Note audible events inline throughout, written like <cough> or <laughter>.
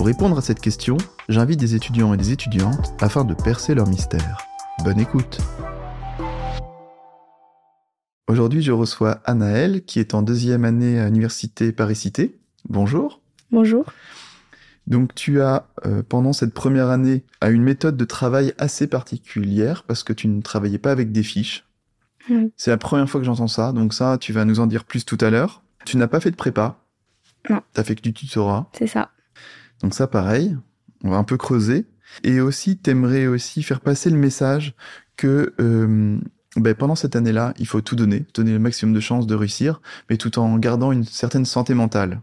Pour répondre à cette question, j'invite des étudiants et des étudiantes afin de percer leur mystère. Bonne écoute Aujourd'hui, je reçois Anaëlle, qui est en deuxième année à l'université Paris-Cité. Bonjour. Bonjour. Donc tu as, euh, pendant cette première année, une méthode de travail assez particulière parce que tu ne travaillais pas avec des fiches. C'est la première fois que j'entends ça, donc ça, tu vas nous en dire plus tout à l'heure. Tu n'as pas fait de prépa. Non. Tu as fait que du tutorat. C'est ça. Donc ça, pareil, on va un peu creuser. Et aussi, t'aimerais aussi faire passer le message que euh, ben, pendant cette année-là, il faut tout donner, donner le maximum de chances de réussir, mais tout en gardant une certaine santé mentale.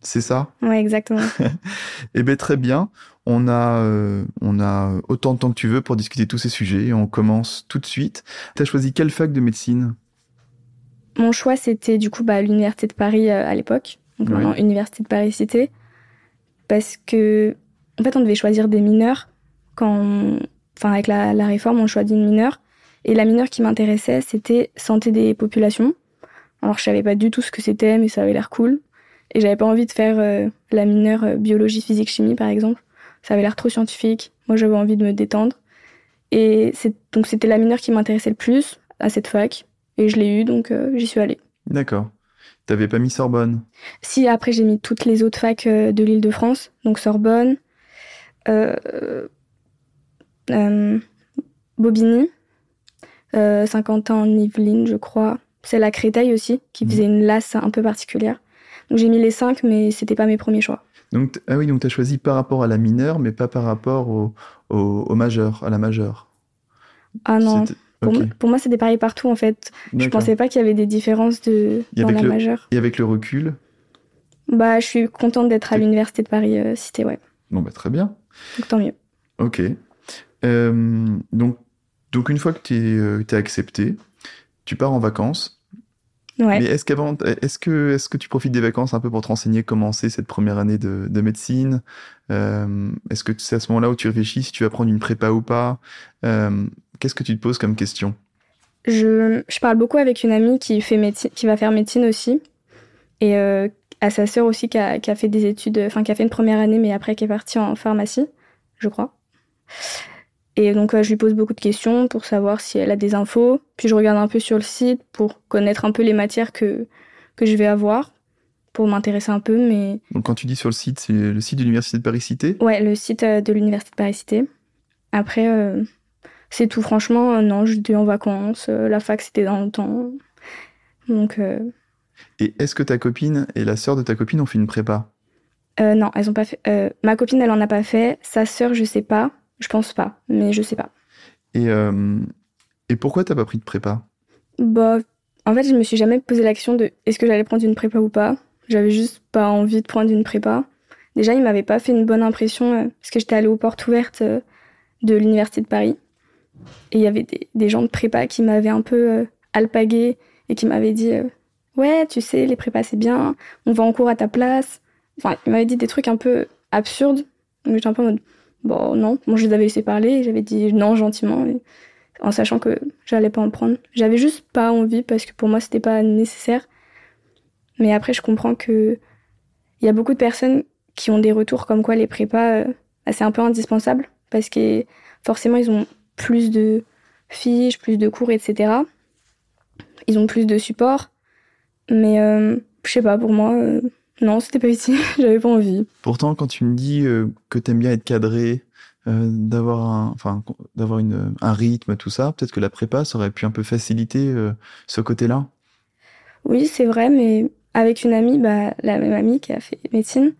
C'est ça? Ouais, exactement. <laughs> eh bien, très bien. On a, euh, on a autant de temps que tu veux pour discuter tous ces sujets et on commence tout de suite. Tu as choisi quelle fac de médecine? Mon choix, c'était du coup bah, l'Université de Paris euh, à l'époque, donc maintenant Université de Paris-Cité, parce que en fait, on devait choisir des mineurs quand, enfin, avec la, réforme, on choisit une mineure. Et la mineure qui m'intéressait, c'était santé des populations. Alors, je savais pas du tout ce que c'était, mais ça avait l'air cool. Et j'avais pas envie de faire euh, la mineure euh, biologie, physique, chimie, par exemple. Ça avait l'air trop scientifique. Moi, j'avais envie de me détendre. Et donc, c'était la mineure qui m'intéressait le plus à cette fac. Et je l'ai eu, donc euh, j'y suis allée. D'accord. T'avais pas mis Sorbonne? Si, après, j'ai mis toutes les autres facs de l'île de France. Donc, Sorbonne, Bobigny, Saint-Quentin en Yvelines, je crois. C'est la Créteil aussi, qui mmh. faisait une lasse un peu particulière j'ai mis les cinq, mais c'était pas mes premiers choix. Donc, ah oui, donc tu as choisi par rapport à la mineure, mais pas par rapport au, au, majeur, à la majeure. Ah non. Pour, moi, c'était pareil partout en fait. Je pensais pas qu'il y avait des différences de, dans la majeure. Et avec le recul Bah, je suis contente d'être à l'université de Paris euh, Cité, ouais. Bon, bah très bien. Donc tant mieux. Ok. Euh, donc, donc une fois que tu es, euh, es accepté, tu pars en vacances. Mais est-ce qu'avant, est-ce que, est-ce que tu profites des vacances un peu pour te renseigner comment c'est cette première année de, de médecine? Euh, Est-ce que c'est à ce moment-là où tu réfléchis si tu vas prendre une prépa ou pas? Euh, Qu'est-ce que tu te poses comme question? Je, je, parle beaucoup avec une amie qui fait médecine, qui va faire médecine aussi, et euh, à sa sœur aussi qui a, qui a fait des études, enfin qui a fait une première année, mais après qui est partie en pharmacie, je crois. Et donc, euh, je lui pose beaucoup de questions pour savoir si elle a des infos. Puis, je regarde un peu sur le site pour connaître un peu les matières que, que je vais avoir, pour m'intéresser un peu. Mais... Donc, quand tu dis sur le site, c'est le site de l'Université de Paris-Cité Ouais, le site euh, de l'Université de Paris-Cité. Après, euh, c'est tout. Franchement, non, j'étais en vacances. la fac, c'était dans le temps. Donc. Et est-ce que ta copine et la sœur de ta copine ont fait une prépa? Non, elles ont pas fait. ma copine, elle en a pas fait. Sa sœur, je sais pas. Je pense pas, mais je sais pas. Et, euh, et pourquoi t'as pas pris de prépa? Bah, en fait, je me suis jamais posé l'action de est-ce que j'allais prendre une prépa ou pas. J'avais juste pas envie de prendre une prépa. Déjà, il m'avait pas fait une bonne impression euh, parce que j'étais allée aux portes ouvertes euh, de l'université de Paris et il y avait des, gens de prépa qui m'avaient un peu alpagué et qui m'avaient dit ouais, tu sais, les prépas c'est bien, on va en cours à ta place. Enfin, il m'avait dit des trucs un peu absurdes. Donc j'étais un peu en mode Bon, non. Moi, je les avais laissés parler. J'avais dit non gentiment, en sachant que j'allais pas en prendre. J'avais juste pas envie parce que pour moi, c'était pas nécessaire. Mais après, je comprends que il y a beaucoup de personnes qui ont des retours comme quoi les prépas, euh, c'est un peu indispensable parce que forcément, ils ont plus de fiches, plus de cours, etc. Ils ont plus de support. Mais euh, je sais pas, pour moi, euh, non, c'était pas ici. <laughs> J'avais pas envie. Pourtant, quand tu me dis euh, que t'aimes bien être cadré, euh, d'avoir un, enfin, d'avoir une, un rythme, tout ça, peut-être que la prépa, ça aurait pu un peu faciliter euh, ce côté-là? Oui, c'est vrai, mais avec une amie, bah, la même amie qui a fait médecine,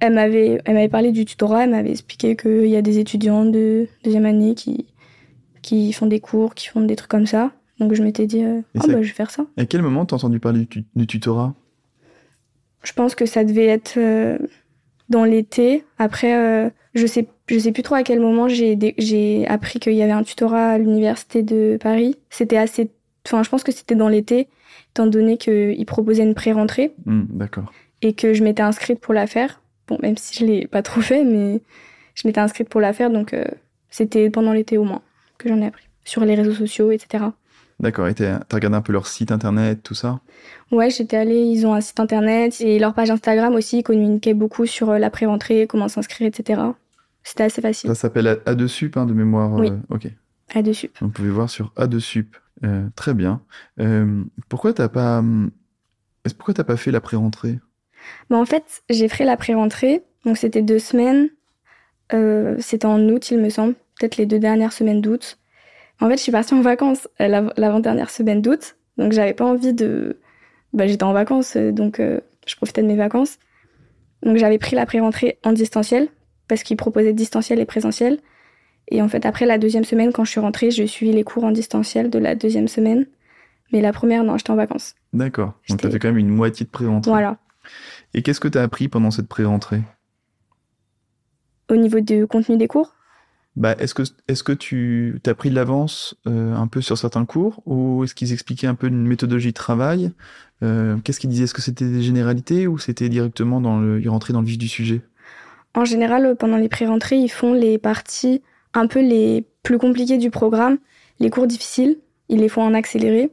elle m'avait, elle m'avait parlé du tutorat, elle m'avait expliqué qu'il y a des étudiants de deuxième année qui, qui font des cours, qui font des trucs comme ça. Donc je m'étais dit, oh, bah, je vais faire ça. À quel moment t'as entendu parler du tutorat? Je pense que ça devait être euh, dans l'été. Après, euh, je sais je sais plus trop à quel moment j'ai j'ai appris qu'il y avait un tutorat à l'université de Paris. C'était assez, enfin, je pense que c'était dans l'été, étant donné qu'ils proposaient une pré-rentrée. Hmm, d'accord. Et que je m'étais inscrite pour la faire. Bon, même si je l'ai pas trop fait, mais je m'étais inscrite pour la faire, donc euh, c'était pendant l'été au moins que j'en ai appris sur les réseaux sociaux, etc. D'accord, et t'as regardé un peu leur site internet, tout ça? Ouais, j'étais allée, ils ont un site internet et leur page Instagram aussi, ils communiquaient beaucoup sur euh, la pré-rentrée, comment s'inscrire, etc. C'était assez facile. Ça s'appelle A2Sup, hein, de mémoire Oui. euh, ok. A2Sup. Vous pouvez voir sur A2Sup. Euh, très bien. Euh, pourquoi t'as pas, pourquoi t'as pas fait la pré-rentrée Bah, en fait, j'ai fait la pré-rentrée, donc c'était deux semaines. Euh, c'était en août, il me semble, peut-être les deux dernières semaines d'août. En fait, je suis partie en vacances euh, l'av- l'avant-dernière semaine d'août, donc j'avais pas envie de. Bah, j'étais en vacances, euh, donc euh, je profitais de mes vacances. Donc j'avais pris la pré-rentrée en distanciel, parce qu'ils proposaient distanciel et présentiel. Et en fait, après la deuxième semaine, quand je suis rentrée, j'ai suivi les cours en distanciel de la deuxième semaine. Mais la première, non, j'étais en vacances. D'accord. Donc t'as fait quand même une moitié de pré-rentrée. Voilà. Et qu'est-ce que t'as appris pendant cette pré-rentrée? Au niveau du contenu des cours, Bah, est-ce que est-ce que tu t'as pris de l'avance euh, un peu sur certains cours ou est-ce qu'ils expliquaient un peu une méthodologie de travail? Euh, Qu'est-ce qu'ils disaient? Est-ce que c'était des généralités ou c'était directement dans le ils rentraient dans le vif du sujet? En général, pendant les pré-rentrées, ils font les parties un peu les plus compliquées du programme, les cours difficiles, ils les font en accéléré.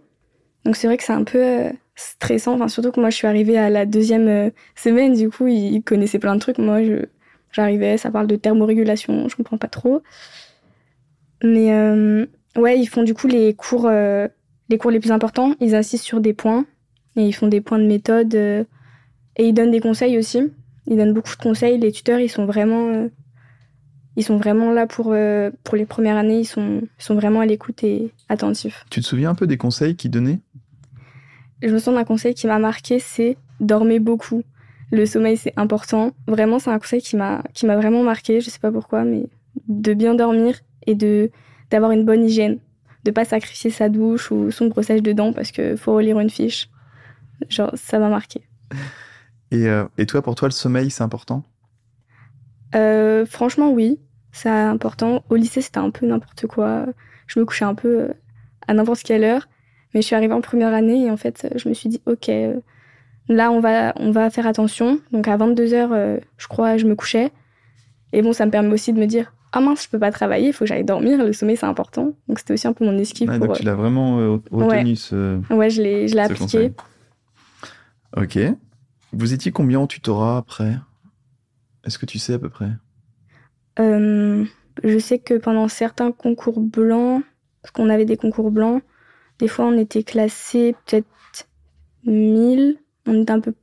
Donc c'est vrai que c'est un peu euh, stressant, enfin, surtout que moi je suis arrivée à la deuxième euh, semaine, du coup ils connaissaient plein de trucs. Moi j'arrivais, ça parle de thermorégulation, je comprends pas trop. Mais euh, ouais, ils font du coup les cours, euh, les cours les plus importants, ils insistent sur des points et ils font des points de méthode et ils donnent des conseils aussi. Ils donnent beaucoup de conseils. Les tuteurs, ils sont vraiment, ils sont vraiment là pour, pour les premières années. Ils sont, ils sont vraiment à l'écoute et attentifs. Tu te souviens un peu des conseils qu'ils donnaient? Je me souviens d'un conseil qui m'a marqué, c'est dormez beaucoup. Le sommeil, c'est important. Vraiment, c'est un conseil qui m'a, qui m'a vraiment marqué. Je sais pas pourquoi, mais de bien dormir et de, d'avoir une bonne hygiène. De pas sacrifier sa douche ou son brossage de dents parce que faut relire une fiche. Genre, ça m'a marqué. et, euh, et toi pour toi le sommeil c'est important? Euh, franchement, oui, c'est important. Au lycée, c'était un peu n'importe quoi. Je me couchais un peu euh, à n'importe quelle heure. Mais je suis arrivée en première année et en fait, je me suis dit, OK, euh, là, on va, on va faire attention. Donc à 22h, je crois, je me couchais. Et bon, ça me permet aussi de me dire, ah mince, je peux pas travailler, il faut que j'aille dormir. Le sommeil, c'est important. Donc c'était aussi un peu mon esquive Ouais, pour... Donc tu l'as vraiment euh, retenu ce, euh, Ouais, je l'ai, je l'ai ce appliqué. conseil. Ok. Vous étiez combien en tutorat après? Est-ce que tu sais à peu près? Euh, je sais que pendant certains concours blancs, parce qu'on avait des concours blancs, des fois on était classé peut-être 1000, on était un peu.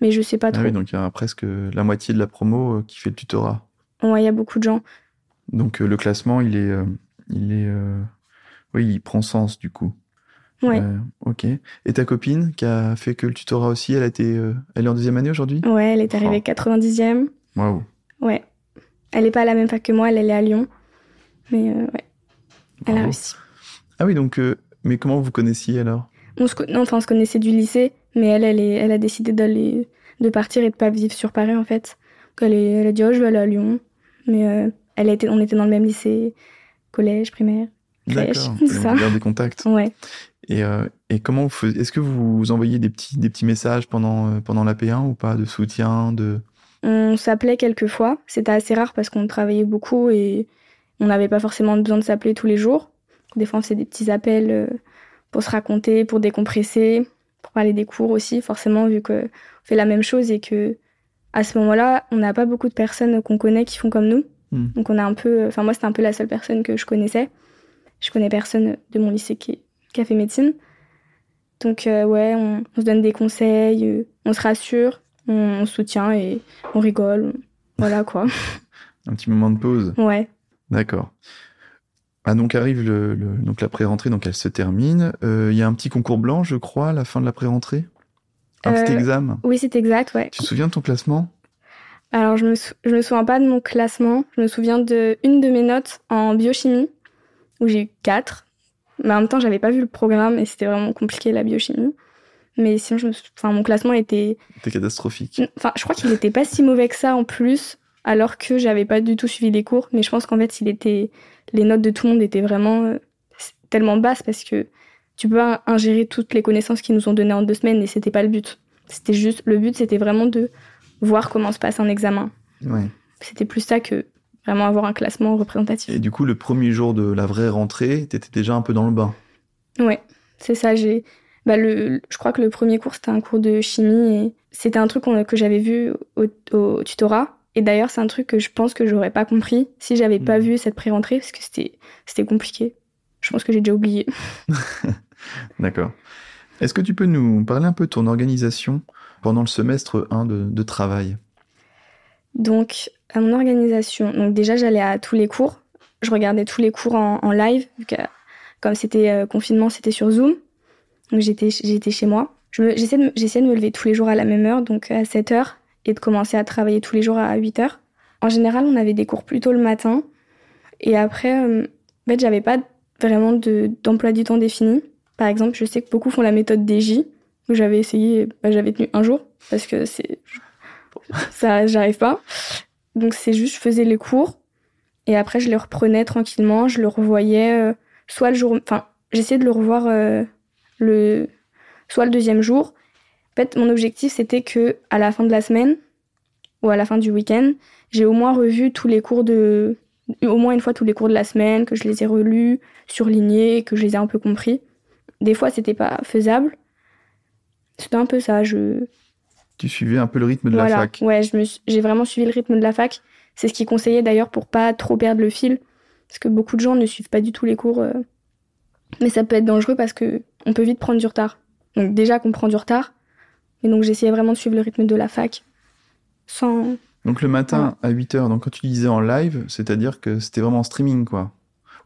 Mais je sais pas Ah trop. oui, donc il y a presque la moitié de la promo euh, qui fait le tutorat. Ouais, il y a beaucoup de gens. Donc euh, le classement, il est, euh, il est, oui, il prend sens du coup. Ouais. Euh, ok. Et ta copine qui a fait que le tutorat aussi, elle a été, euh, elle est en deuxième année aujourd'hui? Ouais, elle est arrivée Oh. 90e. Waouh. Ouais. Elle est pas à la même fac que moi, elle, elle est à Lyon. Mais euh, ouais, elle a réussi. Ah oui, donc, mais comment vous connaissiez alors? On se, non, enfin, on se connaissait du lycée, mais elle, elle, est, elle a décidé d'aller, de partir et de pas vivre sur Paris en fait. Elle, est- elle a dit oh je vais aller à Lyon, mais euh, elle a été, on était dans le même lycée, collège, primaire. Crèche, Donc, <laughs> ça. Vous gardez contact. Ouais. Et, euh, et comment vous faisiez Est-ce que vous envoyez des petits, des petits messages pendant, euh, pendant la P1 ou pas? De soutien de? On s'appelait quelques fois. C'était assez rare parce qu'on travaillait beaucoup et on n'avait pas forcément besoin de s'appeler tous les jours. Des fois, on faisait des petits appels euh, pour se raconter, pour décompresser, pour parler des cours aussi, forcément, vu qu'on fait la même chose et que à ce moment-là, on n'a pas beaucoup de personnes qu'on connaît qui font comme nous. Hmm. Donc, on a un peu. Enfin, moi, c'était un peu la seule personne que je connaissais. Je connais personne de mon lycée qui, qui a fait médecine. Donc, euh, ouais, on, on se donne des conseils, euh, on se rassure, on, on se soutient et on rigole. Voilà quoi. <laughs> un petit moment de pause Ouais. D'accord. Ah, donc arrive le, le- donc la pré-rentrée, donc elle se termine. Euh, Il y a un petit concours blanc, je crois, à la fin de la pré-rentrée. Un petit Euh, examen. Oui, c'est exact, ouais. Tu te souviens de ton classement? Alors, je me, sou- je me souviens pas de mon classement. Je me souviens de une de mes notes en biochimie, où j'ai eu 4. Mais en même temps, j'avais pas vu le programme et c'était vraiment compliqué la biochimie. Mais sinon, je me... enfin, mon classement était. C'était catastrophique. Enfin, je crois qu'il n'était pas si mauvais que ça en plus, alors que j'avais pas du tout suivi les cours. Mais je pense qu'en fait, il était. Les notes de tout le monde étaient vraiment euh, tellement basses parce que tu peux pas ingérer toutes les connaissances qu'ils nous ont données en deux semaines et c'était pas le but. C'était juste. Le but, c'était vraiment de voir comment se passe un examen. Ouais. C'était plus ça que vraiment avoir un classement représentatif. Et du coup, le premier jour de la vraie rentrée, t'étais déjà un peu dans le bain. Ouais, c'est ça. J'ai, bah le, je crois que le premier cours c'était un cours de chimie et c'était un truc que j'avais vu au, au tutorat. Et d'ailleurs, c'est un truc que je pense que j'aurais pas compris si j'avais pas Mhm. vu cette pré-rentrée parce que c'était, compliqué. Je pense que j'ai déjà oublié. <laughs> <laughs> D'accord. Est-ce que tu peux nous parler un peu de ton organisation pendant le semestre 1 de, de travail? Donc, à mon organisation, donc déjà j'allais à tous les cours. Je regardais tous les cours en, en live, vu que comme c'était euh, confinement, c'était sur Zoom. Donc j'étais, j'étais chez moi. Je de, me- j'essaie de me lever tous les jours à la même heure, donc à 7 heures, et de commencer à travailler tous les jours à 8 heures. En général, on avait des cours plus tôt le matin. Et après, euh, en fait, j'avais pas vraiment de, d'emploi du temps défini. Par exemple, je sais que beaucoup font la méthode DJ, que j'avais essayé, bah, j'avais tenu un jour, parce que c'est, <laughs> ça, j'arrive pas. Donc c'est juste, je faisais les cours et après je les reprenais tranquillement, je le revoyais euh, soit le jour, enfin j'essayais de le revoir euh, le, soit le deuxième jour. En fait, mon objectif c'était que à la fin de la semaine ou à la fin du week-end, j'ai au moins revu tous les cours de, au moins une fois tous les cours de la semaine, que je les ai relus, surlignés, que je les ai un peu compris. Des fois c'était pas faisable. C'était un peu ça. Je, Tu suivais un peu le rythme de la fac. Ouais, je me suis- j'ai vraiment suivi le rythme de la fac. C'est ce qui conseillait d'ailleurs pour pas trop perdre le fil. Parce que beaucoup de gens ne suivent pas du tout les cours. euh. Mais ça peut être dangereux parce que on peut vite prendre du retard. Donc déjà qu'on prend du retard. Et donc j'essayais vraiment de suivre le rythme de la fac. Sans. Donc le matin à 8h, donc quand tu disais en live, c'est-à-dire que c'était vraiment en streaming, quoi.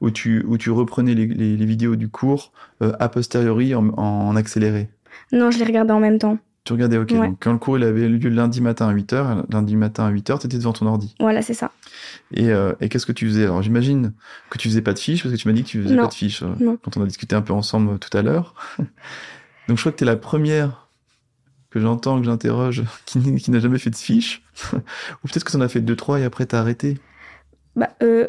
Où tu, où tu reprenais les, les- les vidéos du cours euh, a posteriori en, en accéléré. Non, je les regardais en même temps. Tu regardais, ok. Ouais. Donc quand le cours il avait lieu le lundi matin à 8h, lundi matin à 8h, t'étais devant ton ordi. Voilà, c'est ça. Et, euh, et qu'est-ce que tu faisais? Alors j'imagine que tu faisais pas de fiches, parce que tu m'as dit que tu faisais Non. pas de fiches euh, quand on a discuté un peu ensemble tout à l'heure. <laughs> Donc je crois que tu es la première que j'entends, que j'interroge, <laughs> qui, n'a jamais fait de fiches. <laughs> Ou peut-être que tu en as fait deux, trois et après t'as arrêté. Bah, euh,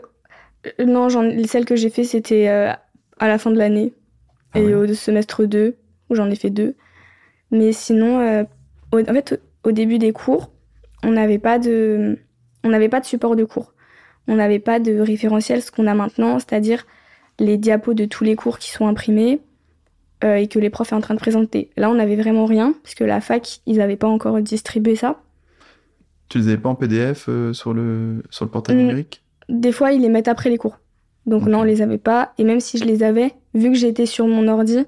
non, celle que j'ai fait, c'était euh, à la fin de l'année. Ah et ouais. au semestre 2, où j'en ai fait deux. Mais sinon, euh, au- en fait, au début des cours, on n'avait pas de, on n'avait pas de support de cours. On n'avait pas de référentiel, ce qu'on a maintenant, c'est-à-dire les diapos de tous les cours qui sont imprimés euh, et que les profs sont en train de présenter. Là, on n'avait vraiment rien, parce que la fac, ils n'avaient pas encore distribué ça. Tu les avais pas en PDF euh, sur, le, sur le portail Mm. numérique? Des fois, ils les mettent après les cours. Donc non, on les avait pas. Et même si je les avais, vu que j'étais sur mon ordi,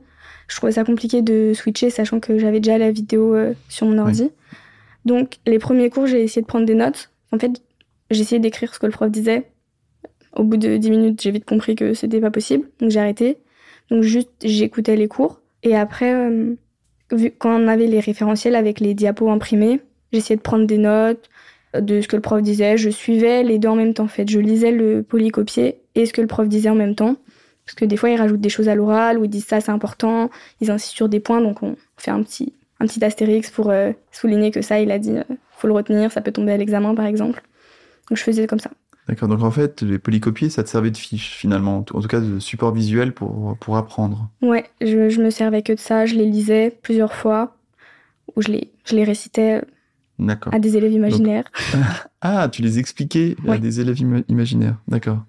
je trouvais ça compliqué de switcher, sachant que j'avais déjà la vidéo euh, sur mon ordi. Donc les premiers cours, j'ai essayé de prendre des notes. En fait, j'ai essayé d'écrire ce que le prof disait. Au bout de 10 minutes, j'ai vite compris que c'était pas possible. Donc j'ai arrêté. Donc juste, j'écoutais les cours. Et après, euh, vu quand on avait les référentiels avec les diapos imprimés, j'essayais de prendre des notes euh, de ce que le prof disait. Je suivais les deux en même temps. En fait, je lisais le polycopier et ce que le prof disait en même temps. Parce que des fois, ils rajoutent des choses à l'oral ou ils disent ça, c'est important. Ils insistent sur des points, donc on fait un petit, un petit astérix pour euh, souligner que ça, il a dit, faut le retenir, ça peut tomber à l'examen, par exemple. Donc je faisais comme ça. D'accord, donc en fait, les polycopiers, ça te servait de fiches finalement, en tout cas de support visuel pour, pour apprendre. Ouais, je, je me servais que de ça, je les lisais plusieurs fois, ou je les, je les récitais euh, à des élèves imaginaires. <laughs> Ah, tu les expliquais à des élèves ima- imaginaires. D'accord.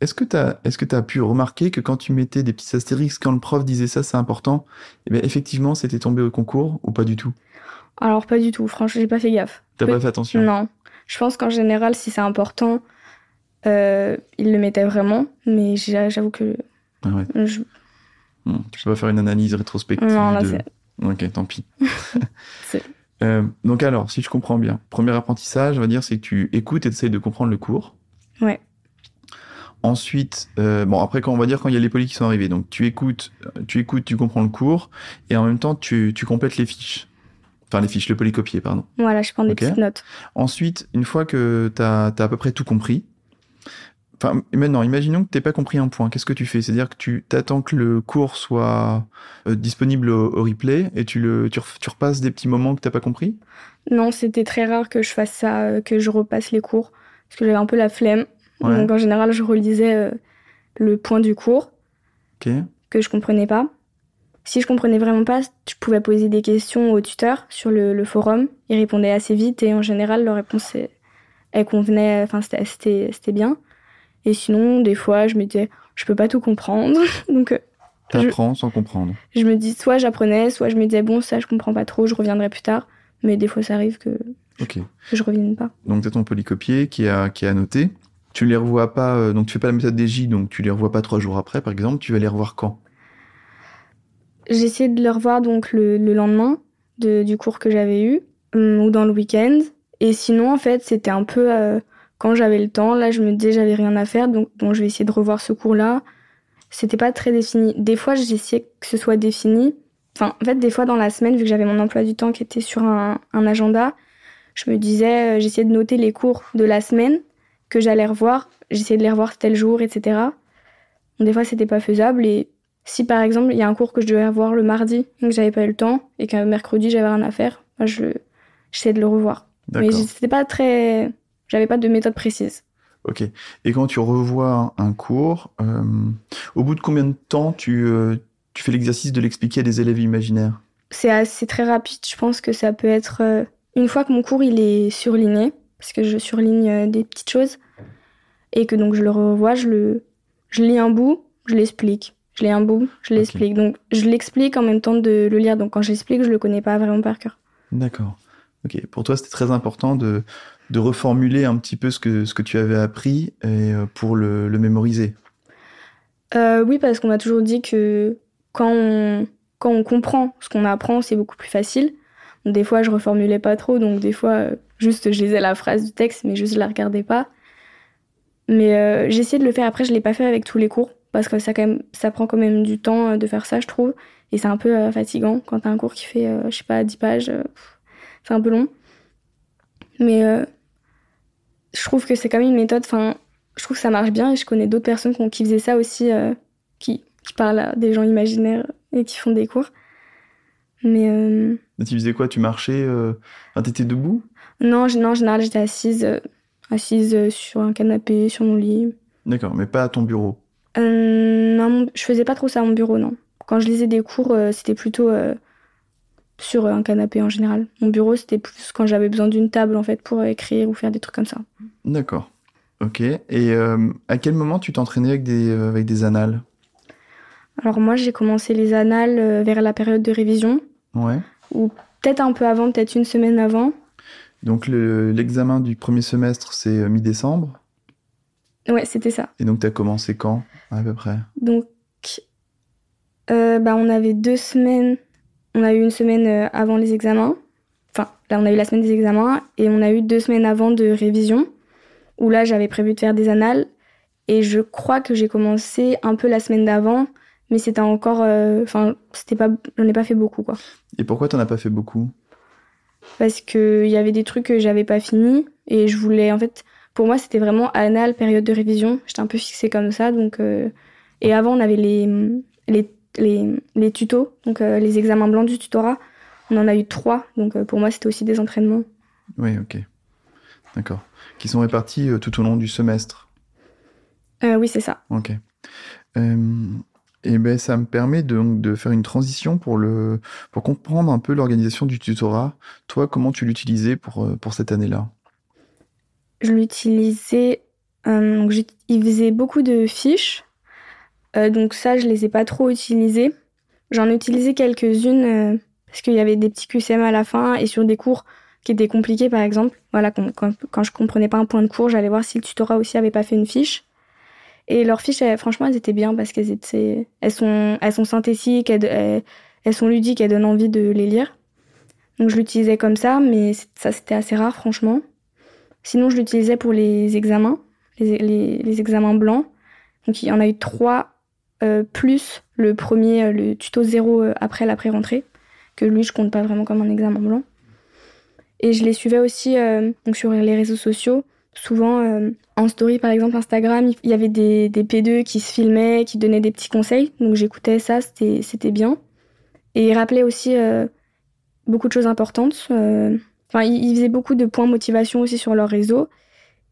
Est-ce que tu as, est-ce que as pu remarquer que quand tu mettais des petits astérix, quand le prof disait ça, c'est important, eh bien, effectivement, c'était tombé au concours ou pas du tout? Alors pas du tout, franchement, j'ai pas fait gaffe. T'as pas fait attention? Non. Je pense qu'en général, si c'est important, euh, ils le mettaient vraiment, mais j'a- j'avoue que Ah ouais. je... Hmm, Tu peux pas faire une analyse rétrospective Non, là, de... c'est- Ok, tant pis. <laughs> Euh, donc alors, si je comprends bien, premier apprentissage, on va dire, c'est que tu écoutes et essayes de comprendre le cours. Ouais. Ensuite, euh, bon après quand on va dire quand il y a les polis qui sont arrivés, donc tu écoutes, tu écoutes, tu comprends le cours et en même temps tu, tu complètes les fiches, enfin les fiches, le polycopier, pardon. Voilà, je prends des petites notes. Ensuite, une fois que tu as, à peu près tout compris, Enfin, maintenant, imaginons que tu pas compris un point. Qu'est-ce que tu fais? C'est-à-dire que tu t'attends que le cours soit euh, disponible au, replay et tu, le, tu, repasses des petits moments que tu pas compris? Non, c'était très rare que je fasse ça, euh, que je repasse les cours, parce que j'avais un peu la flemme. Donc en général, je relisais euh, le point du cours que je comprenais pas. Si je comprenais vraiment pas, je pouvais poser des questions au tuteur sur le, le forum. Il répondait assez vite et en général, leur réponse, elle convenait, enfin, c'était bien. Et sinon, des fois, je me disais, je peux pas tout comprendre. <laughs> Donc, euh, T'apprends sans comprendre. Je me dis, soit j'apprenais, soit je me disais, bon, ça, je comprends pas trop, je reviendrai plus tard. Mais des fois, ça arrive que, que je revienne pas. Donc, t'as ton polycopier qui a, qui a noté. Tu les revois pas, euh, donc tu fais pas la méthode des J, donc tu les revois pas trois jours après, par exemple. Tu vas les revoir quand? Essayé de les revoir donc le, le lendemain de, du cours que j'avais eu, hum, ou dans le week-end. Et sinon, en fait, c'était un peu. Euh, quand j'avais le temps, là, je me disais j'avais rien à faire, donc bon, je vais essayer de revoir ce cours-là. C'était pas très défini. Des fois, j'essayais que ce soit défini. Enfin, en fait, des fois dans la semaine, vu que j'avais mon emploi du temps qui était sur un, un agenda, je me disais, euh, j'essayais de noter les cours de la semaine que j'allais revoir. J'essayais de les revoir tel jour, etc. des fois, c'était pas faisable. Et si par exemple, il y a un cours que je devais revoir le mardi et que j'avais pas eu le temps et qu'un mercredi, j'avais rien à faire, moi, je, j'essayais de le revoir. Mais c'était pas très j'avais pas de méthode précise. Ok. Et quand tu revois un cours, euh, au bout de combien de temps tu, euh, tu fais l'exercice de l'expliquer à des élèves imaginaires? C'est assez très rapide. Je pense que ça peut être euh, une fois que mon cours il est surligné, parce que je surligne des petites choses, et que donc je le revois, je le, je lis un bout, je l'explique. Je lis un bout, je l'explique. Donc je l'explique en même temps de le lire. Donc quand je l'explique, je le connais pas vraiment par cœur. D'accord. Ok. Pour toi, c'était très important de de reformuler un petit peu ce que, ce que tu avais appris et, euh, pour le, le mémoriser. Euh, oui, parce qu'on m'a toujours dit que quand on, quand on comprend ce qu'on apprend, c'est beaucoup plus facile. des fois, je reformulais pas trop, donc des fois, euh, juste je lisais la phrase du texte, mais juste je la regardais pas. Mais euh, j'ai essayé de le faire. Après, je l'ai pas fait avec tous les cours parce que ça, quand même, ça prend quand même du temps de faire ça, je trouve. Et c'est un peu fatigant quand t'as un cours qui fait, je sais pas, 10 pages. c'est un peu long. Mais je trouve que c'est quand même une méthode, enfin, je trouve que ça marche bien et je connais d'autres personnes qui faisaient ça aussi, euh, qui, qui, parlent à des gens imaginaires et qui font des cours. Mais. Euh... tu faisais quoi? Tu marchais euh... Enfin, t'étais debout? Non, non, en général, j'étais assise, euh, assise euh, sur un canapé, sur mon lit. D'accord, mais pas à ton bureau? Non, je faisais pas trop ça à mon bureau, non. Quand je lisais des cours, c'était plutôt sur un canapé en général. Mon bureau, c'était plus quand j'avais besoin d'une table en fait pour écrire ou faire des trucs comme ça. D'accord. Ok. Et euh, à quel moment tu t'entraînais avec des, euh, avec des annales? Alors moi, j'ai commencé les annales euh, vers la période de révision. Ouais. Ou peut-être un peu avant, peut-être une semaine avant. Donc l'examen du premier semestre, c'est mi-décembre? Ouais, c'était ça. Et donc tu as commencé quand, à peu près? Donc, bah, on avait deux semaines on a eu une semaine euh, avant les examens. Enfin, là, on a eu la semaine des examens et on a eu deux semaines avant de révision où là, j'avais prévu de faire des annales. Et je crois que j'ai commencé un peu la semaine d'avant, mais c'était encore. Euh, enfin, c'était pas. J'en ai pas fait beaucoup, quoi. Et pourquoi t'en as pas fait beaucoup? Parce qu'il y avait des trucs que j'avais pas fini et je voulais. En fait, pour moi, c'était vraiment annale, période de révision. J'étais un peu fixée comme ça, donc. Euh, et avant, on avait les, les les, tutos, donc euh, les examens blancs du tutorat. On en a eu trois, donc euh, pour moi c'était aussi des entraînements. Oui, ok. D'accord. Qui sont répartis tout au long du semestre Oui, c'est ça. Ok. et ben, ça me permet de, de faire une transition pour, le, pour comprendre un peu l'organisation du tutorat. Toi, comment tu l'utilisais pour, pour cette année-là? Je l'utilisais. Euh, il faisait beaucoup de fiches euh, donc ça, je les ai pas trop utilisées. J'en ai utilisé quelques-unes euh, parce qu'il y avait des petits QCM à la fin et sur des cours qui étaient compliqués, par exemple. Voilà, quand, quand, je comprenais pas un point de cours, j'allais voir si le tutorat aussi avait pas fait une fiche. Et leurs fiches, franchement, elles étaient bien parce qu'elles étaient, elles sont, elles sont synthétiques, elles, sont ludiques, elles donnent envie de les lire. Donc je l'utilisais comme ça, mais ça c'était assez rare, franchement. Sinon, je l'utilisais pour les examens, les, examens blancs. Donc il y en a eu trois euh, plus le premier, euh, le tuto zéro euh, après la pré-rentrée, que lui, je compte pas vraiment comme un examen blanc. Et je les suivais aussi donc sur les réseaux sociaux, souvent en story par exemple Instagram, il y avait des, des P2 qui se filmaient, qui donnaient des petits conseils. Donc j'écoutais ça, c'était bien. Et ils rappelaient aussi beaucoup de choses importantes. Enfin, ils, faisaient beaucoup de points motivation aussi sur leur réseau.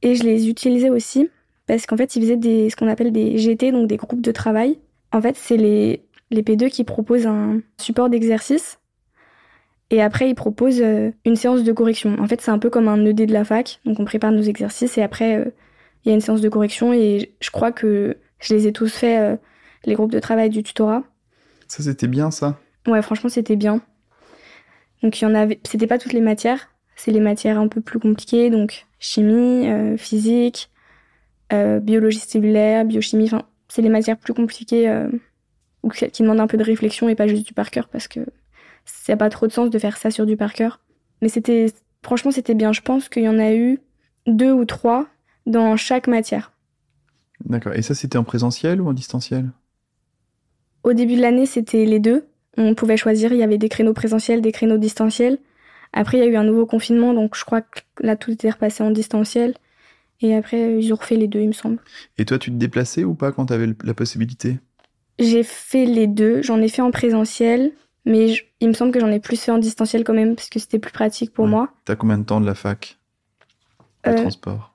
Et je les utilisais aussi parce qu'en fait, ils faisaient des, ce qu'on appelle des GT, donc des groupes de travail. En fait, c'est les, les P2 qui proposent un support d'exercice et après, ils proposent euh, une séance de correction. En fait, c'est un peu comme un ED de la fac. Donc, on prépare nos exercices et après, euh, il y a une séance de correction. Et je crois que je les ai tous faits, euh, les groupes de travail du tutorat. Ça, c'était bien, ça? Ouais, franchement, c'était bien. Donc, il y en avait. C'était pas toutes les matières. C'est les matières un peu plus compliquées. Donc, chimie, euh, physique, euh, biologie cellulaire, biochimie. Enfin, c'est les matières plus compliquées euh, ou qui qui demandent un peu de réflexion et pas juste du par cœur parce que ça n'a pas trop de sens de faire ça sur du par cœur. Mais c'était, franchement, c'était bien. Je pense qu'il y en a eu deux ou trois dans chaque matière. D'accord. Et ça, c'était en présentiel ou en distanciel? Au début de l'année, c'était les deux. On pouvait choisir. Il y avait des créneaux présentiels, des créneaux distanciels. Après, il y a eu un nouveau confinement, donc je crois que là, tout est repassé en distanciel. Et après, ils ont refait les deux, il me semble. Et toi, tu te déplaçais ou pas quand tu avais la possibilité? J'ai fait les deux. J'en ai fait en présentiel, mais je- il me semble que j'en ai plus fait en distanciel quand même, parce que c'était plus pratique pour Ouais. moi. T'as combien de temps de la fac? Le Euh, transport?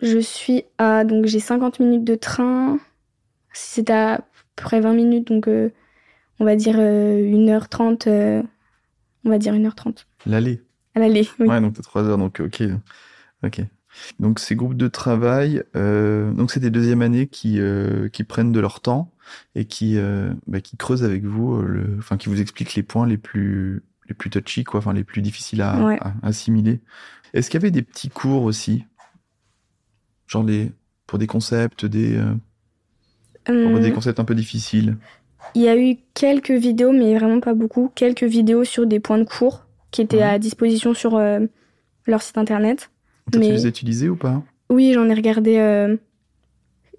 Je suis à. Donc j'ai 50 minutes de train. C'est à peu près 20 minutes, donc euh, on va dire euh, 1h30. euh, on va dire 1h30. L'aller À l'aller, oui. Ouais, donc t'as 3 heures, donc ok. Ok. Donc ces groupes de travail, euh, donc c'est des deuxième années qui, euh, qui prennent de leur temps et qui, euh, bah, qui creusent avec vous, euh, le, enfin qui vous expliquent les points les plus, les plus touchy, quoi, enfin les plus difficiles à, Ouais. à assimiler. Est-ce qu'il y avait des petits cours aussi? Genre les, pour des concepts, des, euh, pour Hum, des concepts un peu difficiles? Il y a eu quelques vidéos, mais vraiment pas beaucoup. Quelques vidéos sur des points de cours qui étaient Ouais. à disposition sur euh, leur site internet. Mais- tu les as utilisés ou pas? Oui, j'en ai regardé euh,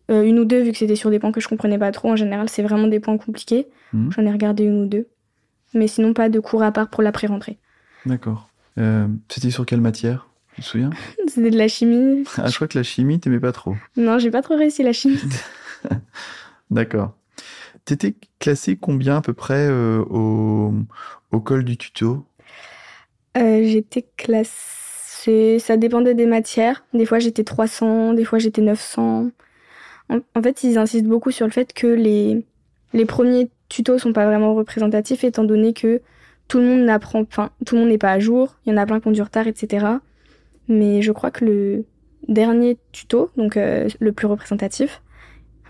euh, une ou deux, vu que c'était sur des points que je comprenais pas trop. En général, c'est vraiment des points compliqués. Mhm. J'en ai regardé une ou deux. Mais sinon, pas de cours à part pour la pré-rentrée. D'accord. Euh, C'était sur quelle matière? Tu te souviens? <laughs> C'était de la chimie. Ah, je crois que la chimie, t'aimais pas trop. Non, j'ai pas trop réussi la chimie. <laughs> D'accord. T'étais classé combien à peu près euh, au, au col du tuto? Euh, j'étais classée. Ça dépendait des matières. Des fois, j'étais 300, des fois, j'étais 900. En, en fait, ils insistent beaucoup sur le fait que les, les premiers tutos sont pas vraiment représentatifs, étant donné que tout le monde n'apprend. Enfin, tout le monde n'est pas à jour. Il y en a plein qui ont du retard, etc. Mais je crois que le dernier tuto, donc euh, le plus représentatif,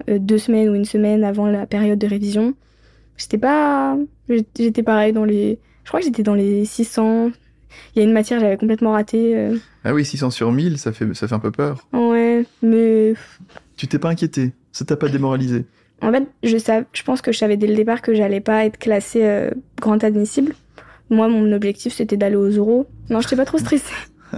deux semaines ou une semaine avant la période de révision, j'étais pas. J'étais pareil dans les. Je crois que j'étais dans les 600. Il y a une matière, j'avais complètement raté. euh, Ah oui, 600 sur 1000, ça fait, ça fait un peu peur. Ouais, mais Tu t'es pas inquiété Ça t'a pas démoralisé en fait, je, sav- je pense que je savais dès le départ que j'allais pas être classée euh, grand admissible. Moi, mon objectif, c'était d'aller aux euros. Non, j'étais pas trop stressée. <laughs>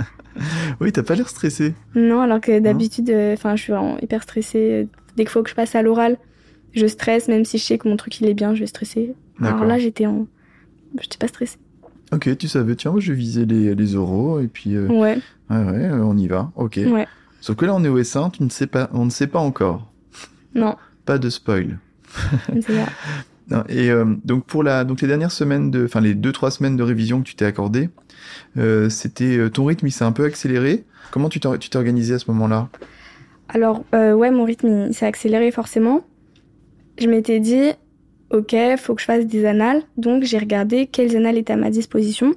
Oui, t'as pas l'air stressé. Non, alors que d'habitude, euh, enfin, je suis vraiment hyper stressée. Dès qu'il faut que je passe à l'oral, je stresse, même si je sais que mon truc il est bien, je vais stresser. Alors là, j'étais en. J'étais pas stressée. Ok, tu savais, tiens, moi je visais les, les euros et puis euh, Ouais, ouais, ouais, euh, on y va. Ok. ouais. Sauf que là, on est au S1, tu ne sais pas, on ne sait pas encore. Non, Pas de spoil. <laughs> Non, et euh, donc pour la donc les dernières semaines de enfin les deux trois semaines de révision que tu t'es accordé, euh, c'était ton rythme il s'est un peu accéléré. Comment tu t'es organisé à ce moment-là? Alors, euh, ouais, mon rythme, s'est accéléré forcément. Je m'étais dit, ok, faut que je fasse des annales. Donc, j'ai regardé quelles annales étaient à ma disposition.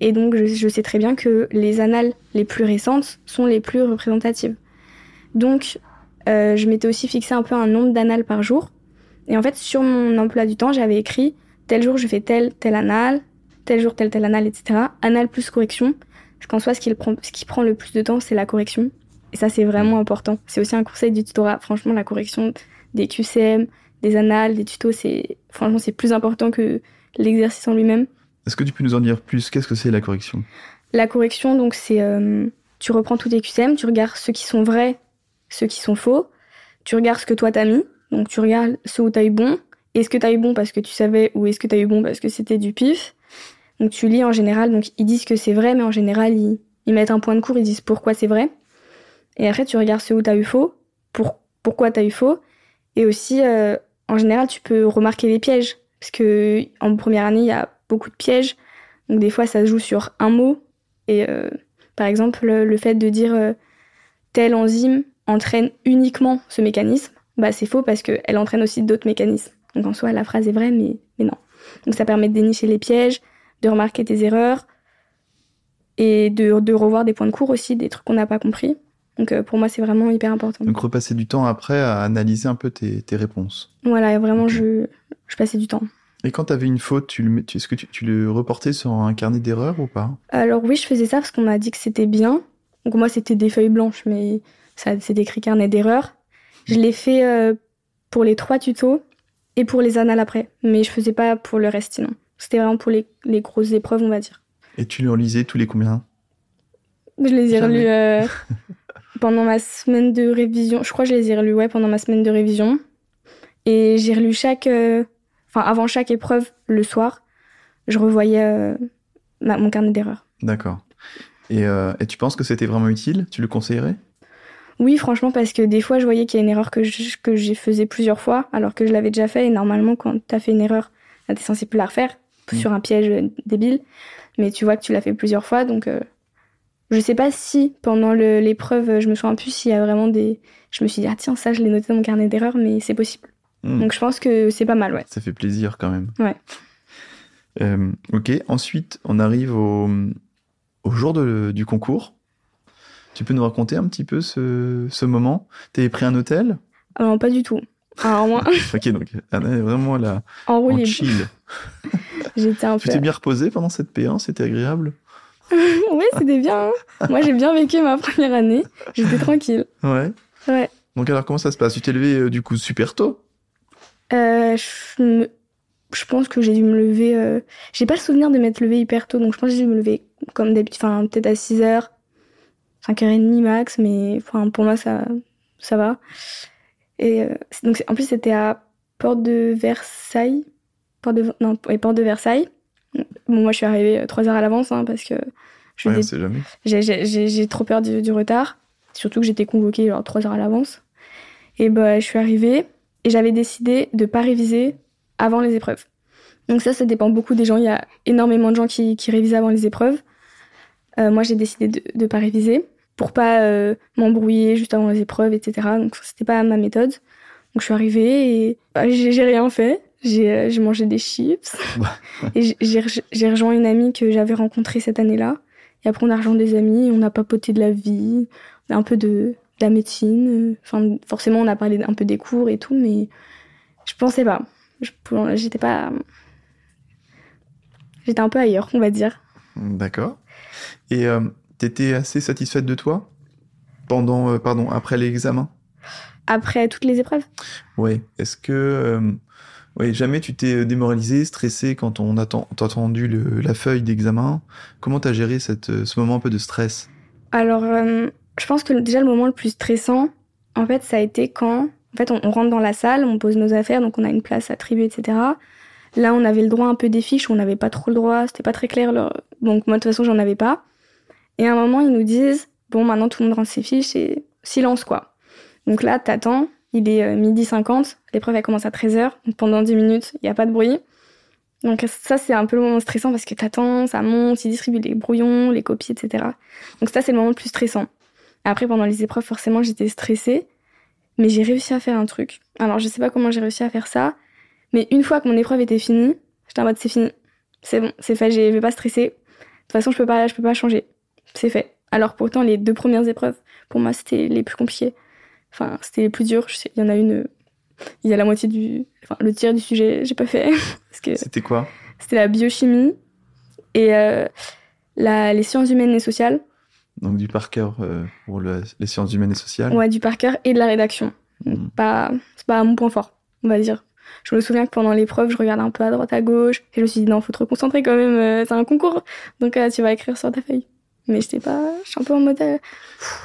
Et donc, je, je sais très bien que les annales les plus récentes sont les plus représentatives. Donc, euh, je m'étais aussi fixé un peu un nombre d'annales par jour. Et en fait, sur mon emploi du temps, j'avais écrit tel jour je fais telle, telle annale, tel jour telle, telle annale, etc. Annale plus correction. Qui, le prend, ce qui prend le plus de temps, c'est la correction. Et ça, c'est vraiment important. C'est aussi un conseil du tutorat. Franchement, la correction des QCM, des annales, des tutos, c'est franchement, c'est plus important que l'exercice en lui-même. Est-ce que tu peux nous en dire plus? Qu'est-ce que c'est la correction? La correction, donc, c'est euh, tu reprends tous tes QCM, tu regardes ceux qui sont vrais, ceux qui sont faux, tu regardes ce que toi t'as mis, donc tu regardes ceux où t'as eu bon. Est-ce que t'as eu bon parce que tu savais ou est-ce que t'as eu bon parce que c'était du pif? Donc tu lis en général, donc ils disent que c'est vrai, mais en général ils, ils mettent un point de cours, ils disent pourquoi c'est vrai. Et après, tu regardes ce où tu as eu faux, pour, pourquoi tu as eu faux. Et aussi, euh, en général, tu peux remarquer les pièges. Parce que en première année, il y a beaucoup de pièges. Donc des fois, ça se joue sur un mot. Et euh, par exemple, le fait de dire euh, telle enzyme entraîne uniquement ce mécanisme, bah c'est faux parce qu'elle entraîne aussi d'autres mécanismes. Donc en soi, la phrase est vraie, mais, mais non. Donc ça permet de dénicher les pièges, de remarquer tes erreurs et de, de revoir des points de cours aussi, des trucs qu'on n'a pas compris. Donc euh, pour moi, c'est vraiment hyper important. Donc repasser du temps après à analyser un peu tes, tes réponses. Voilà, vraiment, je, je passais du temps. Et quand tu avais une faute, tu le, est-ce que tu, tu, le reportais sur un carnet d'erreurs ou pas? Alors oui, je faisais ça parce qu'on m'a dit que c'était bien. Donc moi, c'était des feuilles blanches, mais ça c'est écrit carnet d'erreurs. Je l'ai fait euh, pour les trois tutos et pour les annales après, mais je faisais pas pour le reste sinon. C'était vraiment pour les, les grosses épreuves, on va dire. Et tu les relisais tous les combien? Je les ai relus euh, <laughs> pendant ma semaine de révision. Je crois que je les ai relus ouais, pendant ma semaine de révision. Et j'ai relu chaque. euh, Enfin, avant chaque épreuve, le soir, je revoyais euh, ma- mon carnet d'erreurs. D'accord. Et, euh, et tu penses que c'était vraiment utile? Tu le conseillerais? Oui, franchement, parce que des fois, je voyais qu'il y a une erreur que je, que j'ai faisais plusieurs fois, alors que je l'avais déjà fait. Et normalement, quand tu as fait une erreur, tu es censé plus la refaire Mm. sur un piège débile. Mais tu vois que tu l'as fait plusieurs fois. Donc, je sais pas si pendant l'épreuve, je me souviens plus s'il y a vraiment des. Je me suis dit, ah tiens, ça, je l'ai noté dans mon carnet d'erreurs, mais c'est possible. Hmm. Donc, je pense que c'est pas mal, ouais. Ça fait plaisir quand même. Ouais. Euh, ok, ensuite on arrive au, au jour de- du concours. Tu peux nous raconter un petit peu ce, ce moment? T'avais pris un hôtel? Alors, pas du tout. Alors, moi, <laughs> Ok, donc est vraiment là, en en chill. <laughs> j'étais un Tu peu. t'es bien reposé pendant cette P1 C'était agréable? <laughs> oui, c'était bien. hein. Moi, j'ai bien vécu ma première année. J'étais tranquille. Ouais. Ouais. Donc alors comment ça se passe? Tu t'es levé euh, du coup super tôt? Euh, je, me- je pense que j'ai dû me lever. euh, J'ai pas le souvenir de m'être levée hyper tôt, donc je pense que j'ai dû me lever comme d'habitude, enfin peut-être à 6h, 5h30 max, mais enfin, pour moi ça, ça va. Et euh, donc en plus c'était à Porte de Versailles. Porte de, non, ouais, Porte de Versailles. Bon, moi je suis arrivée 3 heures à l'avance hein, parce que Ouais, j'ai- trop peur du, du retard. Surtout que j'étais convoquée genre trois heures à l'avance. Et bah, je suis arrivée et j'avais décidé de pas réviser avant les épreuves. Donc ça, ça dépend beaucoup des gens. Il y a énormément de gens qui, qui révisent avant les épreuves. Euh, moi, j'ai décidé de ne pas réviser pour pas euh, m'embrouiller juste avant les épreuves, etc. Donc c'était pas ma méthode. Donc je suis arrivée et bah, j'ai rien fait. J'ai euh, j'ai mangé des chips. <laughs> et j'ai- j'ai re- j'ai rejoint une amie que j'avais rencontrée cette année-là. Et après, on a rejoint des amis, on a papoté de la vie, un peu de, de la médecine. Enfin, forcément, on a parlé un peu des cours et tout, mais je pensais pas. J'étais pas. J'étais un peu ailleurs, on va dire. D'accord. Et euh, t'étais assez satisfaite de toi? Pendant, euh, pardon, après l'examen? Après toutes les épreuves. Ouais. Est-ce que, euh, jamais tu t'es démoralisé, stressé quand on a entendu le- la feuille d'examen Comment t'as géré euh, ce moment un peu de stress? Alors, euh, je pense que déjà le moment le plus stressant, en fait, ça a été quand, en fait, on, rentre dans la salle, on pose nos affaires, donc on a une place attribuée, etc. Là, on avait le droit un peu des fiches, on n'avait pas trop le droit, c'était pas très clair. Donc moi, de toute façon, j'en avais pas. Et à un moment, ils nous disent, bon, maintenant tout le monde rend ses fiches et silence, quoi. Donc là, t'attends, il est euh, midi 50, l'épreuve, elle commence à 13h, donc pendant 10 minutes, il n'y a pas de bruit. Donc ça, c'est un peu le moment stressant parce que t'attends, ça monte, ils distribuent les brouillons, les copies, etc. Donc ça, c'est le moment le plus stressant. Après, pendant les épreuves, forcément, j'étais stressée, mais j'ai réussi à faire un truc. Alors, je sais pas comment j'ai réussi à faire ça, mais une fois que mon épreuve était finie, j'étais en mode c'est fini, c'est bon, c'est fait, je vais pas stresser. De toute façon, je peux pas, je peux pas changer, c'est fait. Alors pourtant, les deux premières épreuves, pour moi, c'était les plus compliquées. Enfin, c'était plus sais, Il y en a une, il y a la moitié du, enfin, le tiers du sujet, j'ai pas fait <laughs> parce que C'était quoi? c'était la biochimie et euh, la, les sciences humaines et sociales. Donc du par cœur euh, pour le- les sciences humaines et sociales? Ouais, du par cœur et de la rédaction. Mhm. Pas, c'est pas mon point fort, on va dire. Je me souviens que pendant l'épreuve, je regardais un peu à droite, à gauche, et je me suis dit, non, faut te reconcentrer quand même, euh, c'est un concours, donc euh, tu vas écrire sur ta feuille. Mais j'étais pas, je suis un peu en mode, euh,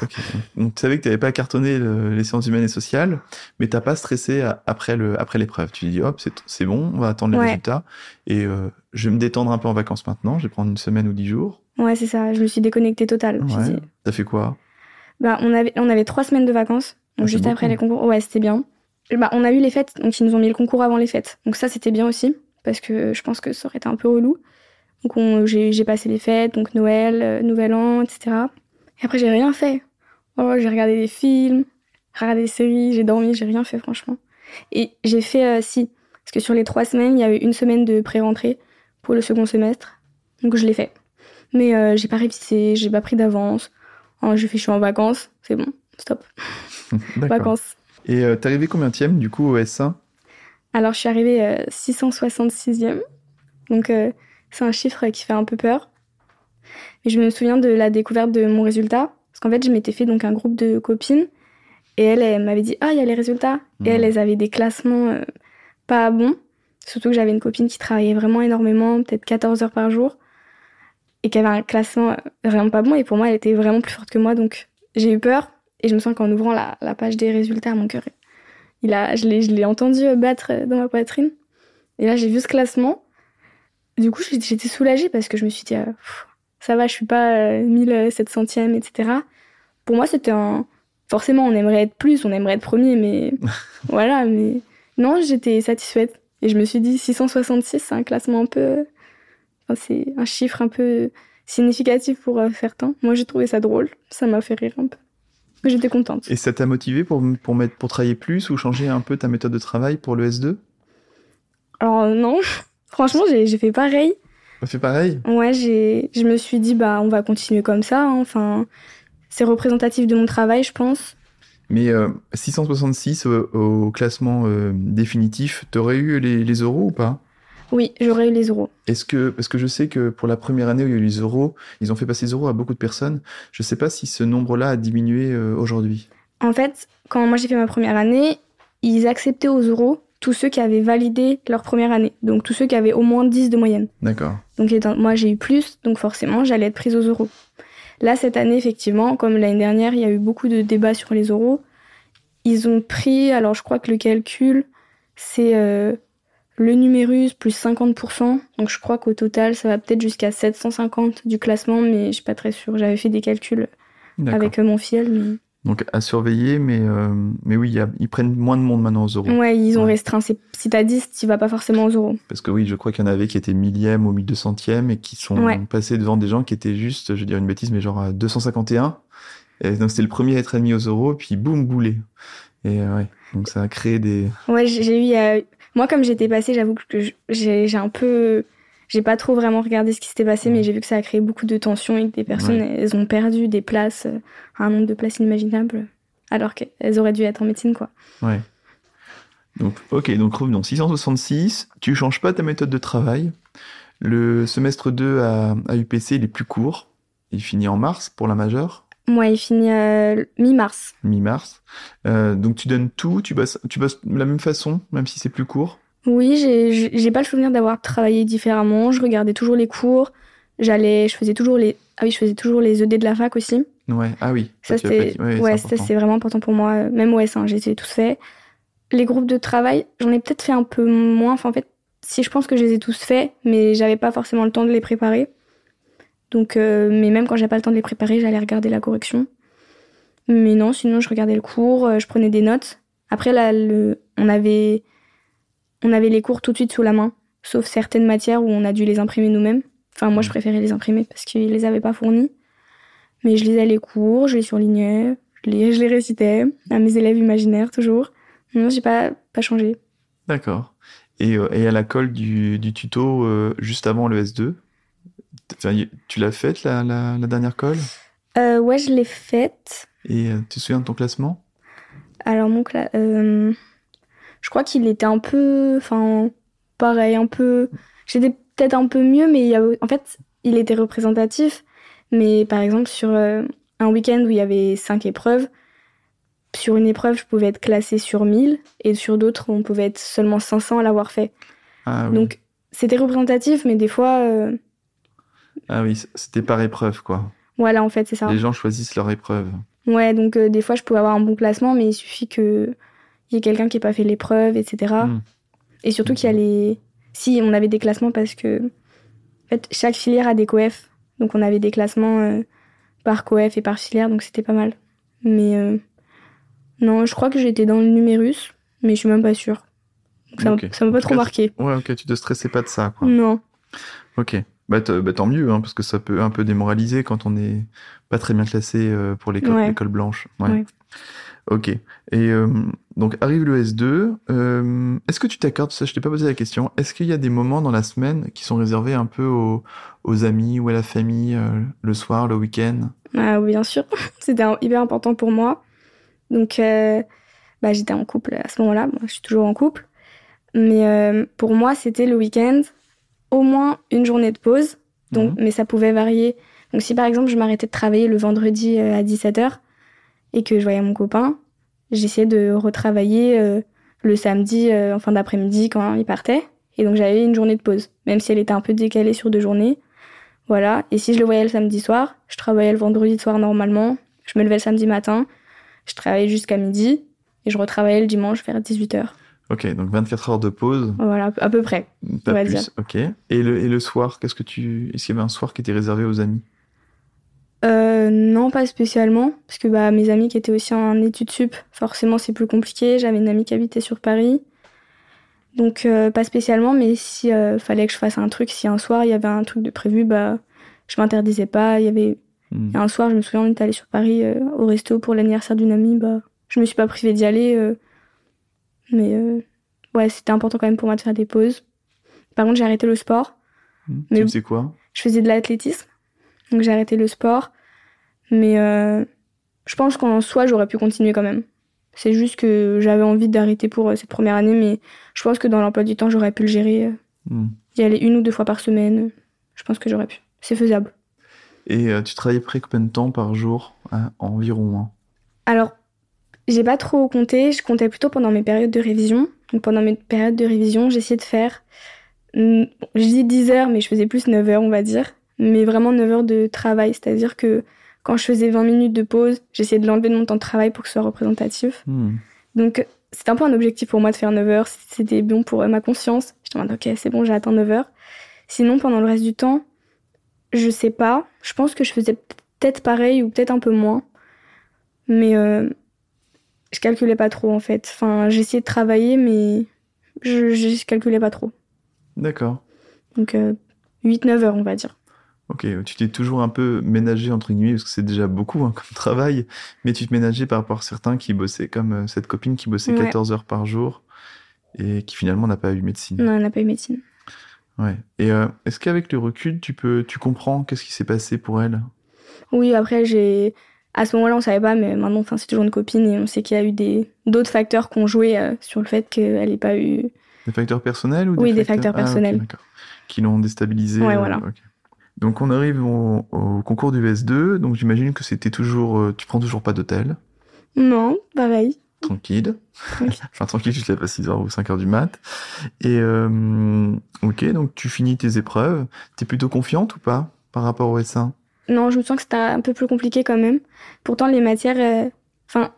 Ok. Donc tu savais que tu n'avais pas cartonné le- les sciences humaines et sociales, mais t'as pas stressé à- après le après l'épreuve. Tu dis hop c'est c'est bon, on va attendre les Ouais. résultats et euh, je vais me détendre un peu en vacances maintenant. Je vais prendre une semaine ou dix jours. ouais, c'est ça, je me suis déconnectée totale. Ouais. T'as fait quoi? Bah, on avait, on avait trois semaines de vacances, donc Ah, juste après les concours. Ouais, c'était bien. Bah, on a eu les fêtes, donc ils nous ont mis le concours avant les fêtes. Donc ça, c'était bien aussi, parce que je pense que ça aurait été un peu relou. Donc on- j'ai passé les fêtes, donc Noël, euh, Nouvel An, etc. Et après, j'ai rien fait. Oh, j'ai regardé des films, regardé des séries, j'ai dormi, j'ai rien fait, franchement. Et j'ai fait, euh, si, parce que sur les trois semaines, il y a eu une semaine de pré-rentrée pour le second semestre. Donc je l'ai fait. Mais euh, j'ai pas révisé, j'ai pas pris d'avance. Oh, j'ai fait, je suis en vacances, c'est bon, stop, <laughs> vacances. Et euh, t'es arrivé combien du coup au S1 Alors je suis arrivée euh, 666e, donc euh, c'est un chiffre qui fait un peu peur. Mais je me souviens de la découverte de mon résultat, parce qu'en fait je m'étais fait donc un groupe de copines, et elle, elle m'avait dit ah il y a les résultats, et elles, Mhm. elles avaient des classements euh, pas bons, surtout que j'avais une copine qui travaillait vraiment énormément, peut-être 14 heures par jour, et qui avait un classement euh, vraiment pas bon, et pour moi elle était vraiment plus forte que moi, donc j'ai eu peur, et je me sens qu'en ouvrant la, la page des résultats, mon cœur il a, je l'ai, je l'ai entendu battre dans ma poitrine. Et là, j'ai vu ce classement. Du coup, j'étais soulagée parce que je me suis dit, euh, pff, ça va, je suis pas euh, 1700e, etc. Pour moi, c'était un. Forcément, on aimerait être plus, on aimerait être premier, mais <laughs> voilà, mais non, j'étais satisfaite. Et je me suis dit, 666, c'est un classement un peu. enfin, c'est un chiffre un peu significatif pour euh, certains. Moi, j'ai trouvé ça drôle. Ça m'a fait rire un peu. J'étais contente. Et ça t'a motivé pour, pour, mettre, pour travailler plus ou changer un peu ta méthode de travail pour le S2 Alors, euh, non, franchement, j'ai fait pareil. T'as fait pareil? Ouais, je me suis dit, bah, on va continuer comme ça. hein. Enfin, c'est représentatif de mon travail, je pense. Mais euh, 666 au, au classement euh, définitif, t'aurais eu les, les euros ou pas? Oui, j'aurais eu les euros. Est-ce que, parce que je sais que pour la première année où il y a eu les euros, ils ont fait passer les euros à beaucoup de personnes. Je sais pas si ce nombre-là a diminué euh, aujourd'hui. En fait, quand moi j'ai fait ma première année, ils acceptaient aux euros tous ceux qui avaient validé leur première année. Donc tous ceux qui avaient au moins 10 de moyenne. D'accord. Donc étant- moi j'ai eu plus, donc forcément j'allais être prise aux euros. Là cette année effectivement, comme l'année dernière, il y a eu beaucoup de débats sur les euros. Ils ont pris, alors je crois que le calcul c'est euh, le numérus plus 50%. Donc je crois qu'au total ça va peut-être jusqu'à 750 du classement, mais je suis pas très sûre. J'avais fait des calculs avec euh, mon fiel, mais Donc à surveiller, mais, euh, mais oui, y a- ils prennent moins de monde maintenant aux euros. ouais ils ont Ouais. restreint. Si t'as 10, tu vas pas forcément aux euros. Parce que oui, je crois qu'il y en avait qui étaient millième ou 1200e et qui sont Ouais. passés devant des gens qui étaient juste, je vais dire une bêtise, mais genre à 251. Et donc c'était le premier à être admis aux euros, puis boum, boulé. Et euh, ouais, donc ça a créé des... Ouais, j'ai eu. euh, Moi, comme j'étais passée, j'avoue que j'ai un peu. J'ai pas trop vraiment regardé ce qui s'était passé, mais j'ai vu que ça a créé beaucoup de tensions et que des personnes, Ouais. elles ont perdu des places, euh, un nombre de places inimaginable, alors qu'elles auraient dû être en médecine, quoi. Ouais. Donc, ok, donc revenons. 666, tu changes pas ta méthode de travail. Le semestre 2 à, à UPC, il est plus court. Il finit en mars pour la majeure, Moi, il finit euh, mi-mars. mi-mars. Euh, donc tu donnes tout, tu bosses, tu bosses de la même façon, même si c'est plus court. Oui, j'ai- pas le souvenir d'avoir travaillé différemment. Je regardais toujours les cours. J'allais, je faisais toujours les. Ah oui, je faisais toujours les ED de la fac aussi. Ouais, ah oui. Ça, c'est. Ouais, ça, c'est vraiment important pour moi. Même au S1, j'ai tous fait. Les groupes de travail, j'en ai peut-être fait un peu moins. Enfin, en fait, si je pense que je les ai tous faits, mais j'avais pas forcément le temps de les préparer. Donc, euh, mais même quand j'avais pas le temps de les préparer, j'allais regarder la correction. Mais non, sinon, je regardais le cours, euh, je prenais des notes. Après, là, le, on avait, on avait les cours tout de suite sous la main, sauf certaines matières où on a dû les imprimer nous-mêmes. Enfin, moi, je Mhm. préférais les imprimer parce qu'ils les avaient pas fournis. Mais je lisais les cours, je les surlignais, je les, je les récitais à mes élèves imaginaires toujours. Non, j'ai pas, pas changé. D'accord. Et, euh, et à la colle du, du tuto euh, juste avant le S2, enfin, y- tu l'as faite la, la, la dernière colle? Euh, ouais, je l'ai faite. Et euh, tu te souviens de ton classement? Alors, mon cla- euh, je crois qu'il était un peu. Enfin, pareil, un peu. J'étais peut-être un peu mieux, mais il y a... en fait, il était représentatif. Mais par exemple, sur euh, un week-end où il y avait cinq épreuves, sur une épreuve, je pouvais être classée sur 1000, et sur d'autres, on pouvait être seulement 500 à l'avoir fait. Ah oui. Donc, c'était représentatif, mais des fois, euh, Ah oui, c'était par épreuve, quoi. voilà, en fait, c'est ça. Les gens choisissent leur épreuve. Ouais, donc euh, des fois, je pouvais avoir un bon classement, mais il suffit que il y ait quelqu'un qui n'ait pas fait l'épreuve, etc. Hmm. Et surtout qu'il y a les... Si, on avait des classements parce que... En fait, chaque filière a des coef. Donc on avait des classements euh, par coef et par filière, donc c'était pas mal. Mais euh, non, je crois que j'étais dans le numérus, mais je suis même pas sûre. Donc Ça m'a- Ok. ça m'a pas trop cas, marqué. Ouais, ok, tu te stressais pas de ça, quoi. Non. Ok. Bah, bah, tant mieux, hein, parce que ça peut un peu démoraliser quand on est pas très bien classé euh, pour l'école Ouais. blanche. Ouais. Ouais. Ok. Et euh, donc arrive le S2. euh, est-ce que tu t'accordes, ça je t'ai pas posé la question, est-ce qu'il y a des moments dans la semaine qui sont réservés un peu aux, aux amis ou à la famille, euh, le soir, le week-end? Ah oui, bien sûr. <laughs> C'était hyper important pour moi. Donc, euh, bah, j'étais en couple à ce moment-là. Moi, je suis toujours en couple. Mais euh, pour moi, c'était le week-end, au moins une journée de pause. Donc, Mhm. Mais ça pouvait varier. Donc, si par exemple, je m'arrêtais de travailler le vendredi euh, à 17h et que je voyais mon copain, j'essayais de retravailler euh, le samedi euh, en fin d'après-midi quand il partait. Et donc, j'avais une journée de pause, même si elle était un peu décalée sur deux journées. Voilà. Et si je le voyais le samedi soir, je travaillais le vendredi soir normalement. Je me levais le samedi matin. Je travaillais jusqu'à midi. Et je retravaillais le dimanche vers 18h. Ok, donc 24 heures de pause, Voilà, à peu près. pas On va plus. dire. Ok. Et le, et le soir, qu'est-ce que tu, est-ce qu'il y avait un soir qui était réservé aux amis? Euh, non, pas spécialement. Parce que bah, mes amis qui étaient aussi en études sup, forcément, c'est plus compliqué. J'avais une amie qui habitait sur Paris. Donc, euh, pas spécialement. Mais si euh, fallait que je fasse un truc, si un soir il y avait un truc de prévu, bah, je m'interdisais pas. Il y avait Hmm. Un soir, je me souviens, on était allé sur Paris euh, au resto pour l'anniversaire d'une amie. Bah, je me suis pas privée d'y aller. mais ouais, c'était important quand même pour moi de faire des pauses. Par contre, j'ai arrêté le sport. Hmm. Mais- Tu faisais quoi? Je faisais de l'athlétisme. Donc j'ai arrêté le sport. Mais euh, je pense qu'en soi, j'aurais pu continuer quand même. C'est juste que j'avais envie d'arrêter pour euh, cette première année. Mais je pense que dans l'emploi du temps, j'aurais pu le gérer. Hmm. y aller une ou deux fois par semaine. Je pense que j'aurais pu. C'est faisable. Et euh, tu travaillais près combien de temps par jour hein, environ hein? Alors, j'ai pas trop compté, je comptais plutôt pendant mes périodes de révision. Donc pendant mes périodes de révision, j'essayais de faire, mm, je dis 10 heures, mais je faisais plus 9 heures, on va dire. Mais vraiment 9 heures de travail, c'est-à-dire que quand je faisais 20 minutes de pause, j'essayais de l'enlever de mon temps de travail pour que ce soit représentatif. Hmm. Donc c'était un peu un objectif pour moi de faire 9 heures, c'était bon pour ma conscience. Je me disais, ok, c'est bon, j'ai atteint 9 heures. Sinon, pendant le reste du temps, je sais pas. Je pense que je faisais peut-être pareil ou peut-être un peu moins. Mais euh, je calculais pas trop en fait. Enfin, j'essayais de travailler, mais je, je calculais pas trop. D'accord. Donc euh, 8-9 heures, on va dire. Ok, tu t'es toujours un peu ménagé entre guillemets parce que c'est déjà beaucoup hein, <laughs> comme travail, mais tu te ménageais par rapport à certains qui bossaient comme euh, cette copine qui bossait Ouais. 14 heures par jour et qui finalement n'a pas eu médecine. Non, on n'a pas eu médecine. Ouais. Et euh, est-ce qu'avec le recul, tu peux, tu comprends qu'est-ce qui s'est passé pour elle? Oui, après, j'ai. À ce moment-là, on savait pas, mais maintenant, enfin, c'est toujours une copine et on sait qu'il y a eu des d'autres facteurs qui ont joué euh, sur le fait qu'elle n'ait pas eu. Des facteurs personnels ou Oui, des facteurs Ah, personnels. d'accord. Qui l'ont déstabilisé. Ouais, voilà. Donc on arrive au, au concours du VS2, donc j'imagine que c'était toujours, euh, tu prends toujours pas d'hôtel, Non, pareil. tranquille. Tranquille. <laughs> enfin tranquille jusqu'à pas 6h ou 5h du mat. Et euh, ok, donc tu finis tes épreuves. T'es plutôt confiante ou pas par rapport au S1 Non, je me sens que c'était un peu plus compliqué quand même. Pourtant, les matières. euh, Enfin,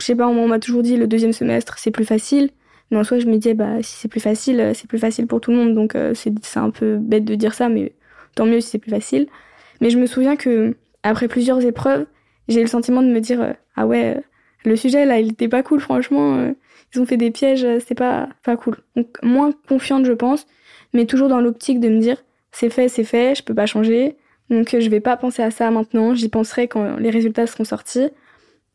je sais pas, on m'a toujours dit le deuxième semestre, c'est plus facile. Mais en soi, je me disais, bah, si c'est plus facile, euh, c'est plus facile pour tout le monde. Donc, euh, c'est c'est un peu bête de dire ça, mais tant mieux si c'est plus facile. Mais je me souviens que, après plusieurs épreuves, j'ai eu le sentiment de me dire, euh, ah ouais, euh, le sujet là, il était pas cool, franchement. euh, ils ont fait des pièges, c'était pas, pas cool. Donc, moins confiante, je pense, mais toujours dans l'optique de me dire, c'est fait, c'est fait, je peux pas changer. Donc je vais pas penser à ça maintenant, j'y penserai quand les résultats seront sortis.